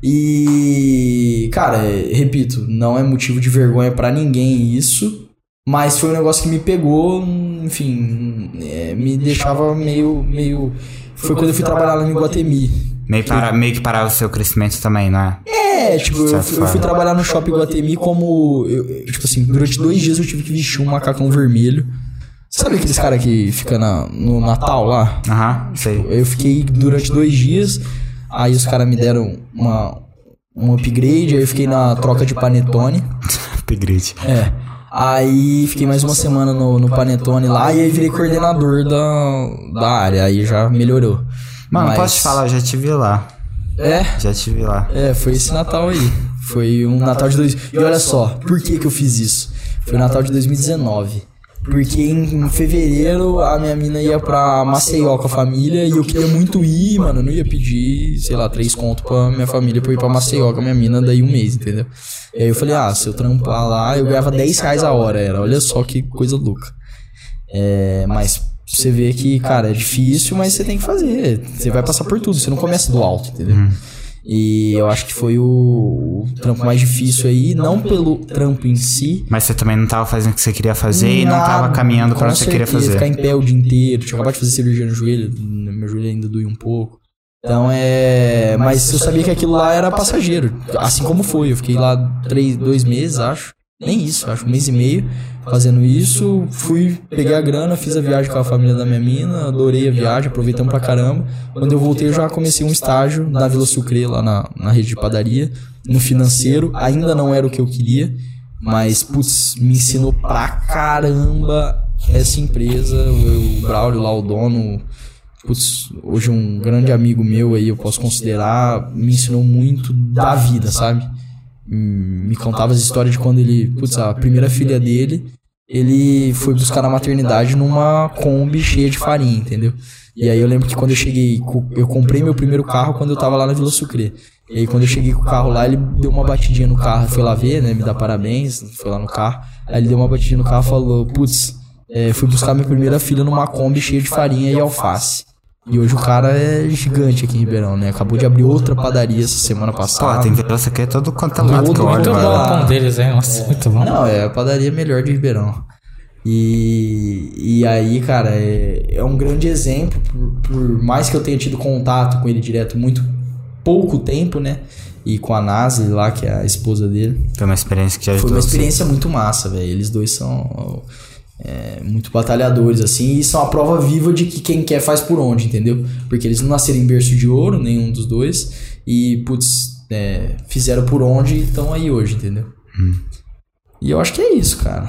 E, cara, repito, não é motivo de vergonha para ninguém isso. Mas foi um negócio que me pegou, enfim, é, me deixava meio, meio... Foi quando eu fui trabalhar lá em Guatemi. Meio, para, meio que parar o seu crescimento também, não é? É, tipo, eu fui, eu fui trabalhar no shopping Guatemi como. Eu, tipo assim, durante dois dias eu tive que vestir um macacão vermelho. Sabe aqueles caras que fica na, no Natal lá? Aham, sei. Eu fiquei durante dois dias, aí os caras me deram uma, um upgrade, aí eu fiquei na troca de panetone. upgrade. É. Aí fiquei mais uma semana no, no Panetone lá e aí virei coordenador da, da área, aí já melhorou. Mano, Mas... posso te falar, eu já te vi lá. É? Já te vi lá. É, foi esse Natal aí. Foi um Natal de dois. E olha só, por que que eu fiz isso? Foi o Natal de 2019. Porque em, fevereiro a minha mina ia pra Maceió com a família e eu queria muito ir, mano. Eu não ia pedir, sei lá, três contos pra minha família pra ir pra Maceió com a minha mina daí um mês, entendeu? E aí eu falei, ah, se eu trampar lá, eu ganhava 10 reais a hora, era. Olha só que coisa louca. É, mas você vê que, cara, é difícil, mas você tem que fazer. Você vai passar por tudo, você não começa do alto, entendeu? Uhum. E eu acho que foi o, o, trampo mais difícil aí, não pelo trampo em si. Mas você também não tava fazendo o que você queria fazer Nada, e não tava caminhando para onde você queria fazer. ficar em pé o dia inteiro. Tinha acabado de fazer cirurgia no joelho, meu joelho ainda doía um pouco. Então é. Mas eu sabia que aquilo lá era passageiro. Assim como foi. Eu fiquei lá três, dois meses, acho. Nem isso, acho um mês e meio fazendo isso. Fui, peguei a grana, fiz a viagem com a família da minha mina, adorei a viagem, aproveitamos pra caramba. Quando eu voltei, eu já comecei um estágio na Vila Sucre, lá na, na rede de padaria, no financeiro. Ainda não era o que eu queria, mas, putz, me ensinou pra caramba essa empresa. O Braulio lá, o dono, putz, hoje um grande amigo meu aí, eu posso considerar, me ensinou muito da vida, sabe? Me contava as histórias de quando ele, putz, a primeira filha dele, ele foi buscar na maternidade numa Kombi cheia de farinha, entendeu? E aí eu lembro que quando eu cheguei, eu comprei meu primeiro carro quando eu tava lá na Vila Sucre. E aí quando eu cheguei com o carro lá, ele deu uma batidinha no carro, foi lá ver, né, me dar parabéns, foi lá no carro. Aí ele deu uma batidinha no carro e falou, putz, é, fui buscar minha primeira filha numa Kombi cheia de farinha e alface. E hoje o cara é gigante aqui em Ribeirão, né? Acabou de abrir outra padaria essa semana passada. tem Vila aqui é todo quanto é lado que Todo eu olho, Muito bom o pão deles, hein? Nossa, muito bom. Não, é a padaria melhor de Ribeirão. E, e aí, cara, é, é um grande exemplo, por, por mais que eu tenha tido contato com ele direto muito pouco tempo, né? E com a Nazi lá, que é a esposa dele. Foi uma experiência que te Foi uma assim. experiência muito massa, velho. Eles dois são é, muito batalhadores, assim, e são a prova viva de que quem quer faz por onde, entendeu? Porque eles não nasceram em berço de ouro, nenhum dos dois, e, putz, é, fizeram por onde e estão aí hoje, entendeu? E eu acho que é isso, cara.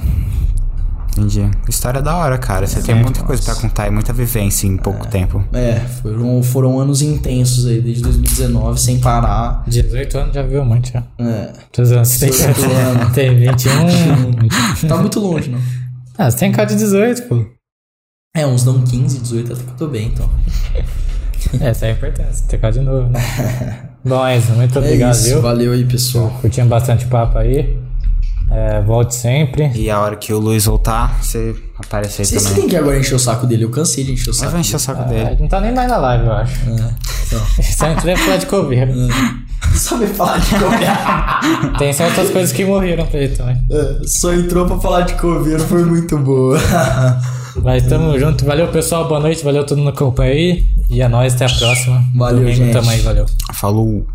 Entendi. História da hora, cara. Você tem muita coisa pra contar e muita vivência em pouco tempo. É, foram, foram anos intensos aí, desde 2019, sem parar. 18 anos já viu muito, já. É, Todos anos. Tem, 18 anos. tem 21. tá muito longe, não. Ah, você tem cara de 18, pô. É, uns dão 15, 18, até que eu tô bem, então. É, isso é importante. Você tem cara de novo, né? Bom, Enzo, muito É obrigado, isso, viu? valeu aí, pessoal. Curtimos bastante papo aí. É, volte sempre. E a hora que o Luiz voltar, você aparece aí Vocês também. têm que agora encher o saco dele, eu cansei de encher o Eu saco vou encher o saco Ah, dele. não tá nem mais na live, eu acho. É, então. Só entrei pra falar de coveiro. Sabe falar de coveiro? Tem certas coisas que morreram pra ele também. É, Só entrou pra falar de coveiro, foi muito boa. Mas tamo junto. Valeu, pessoal. Boa noite. Valeu todo mundo que acompanha aí. E é nóis. Até a próxima. Valeu, Domingo gente. Tamo aí. Valeu. Falou.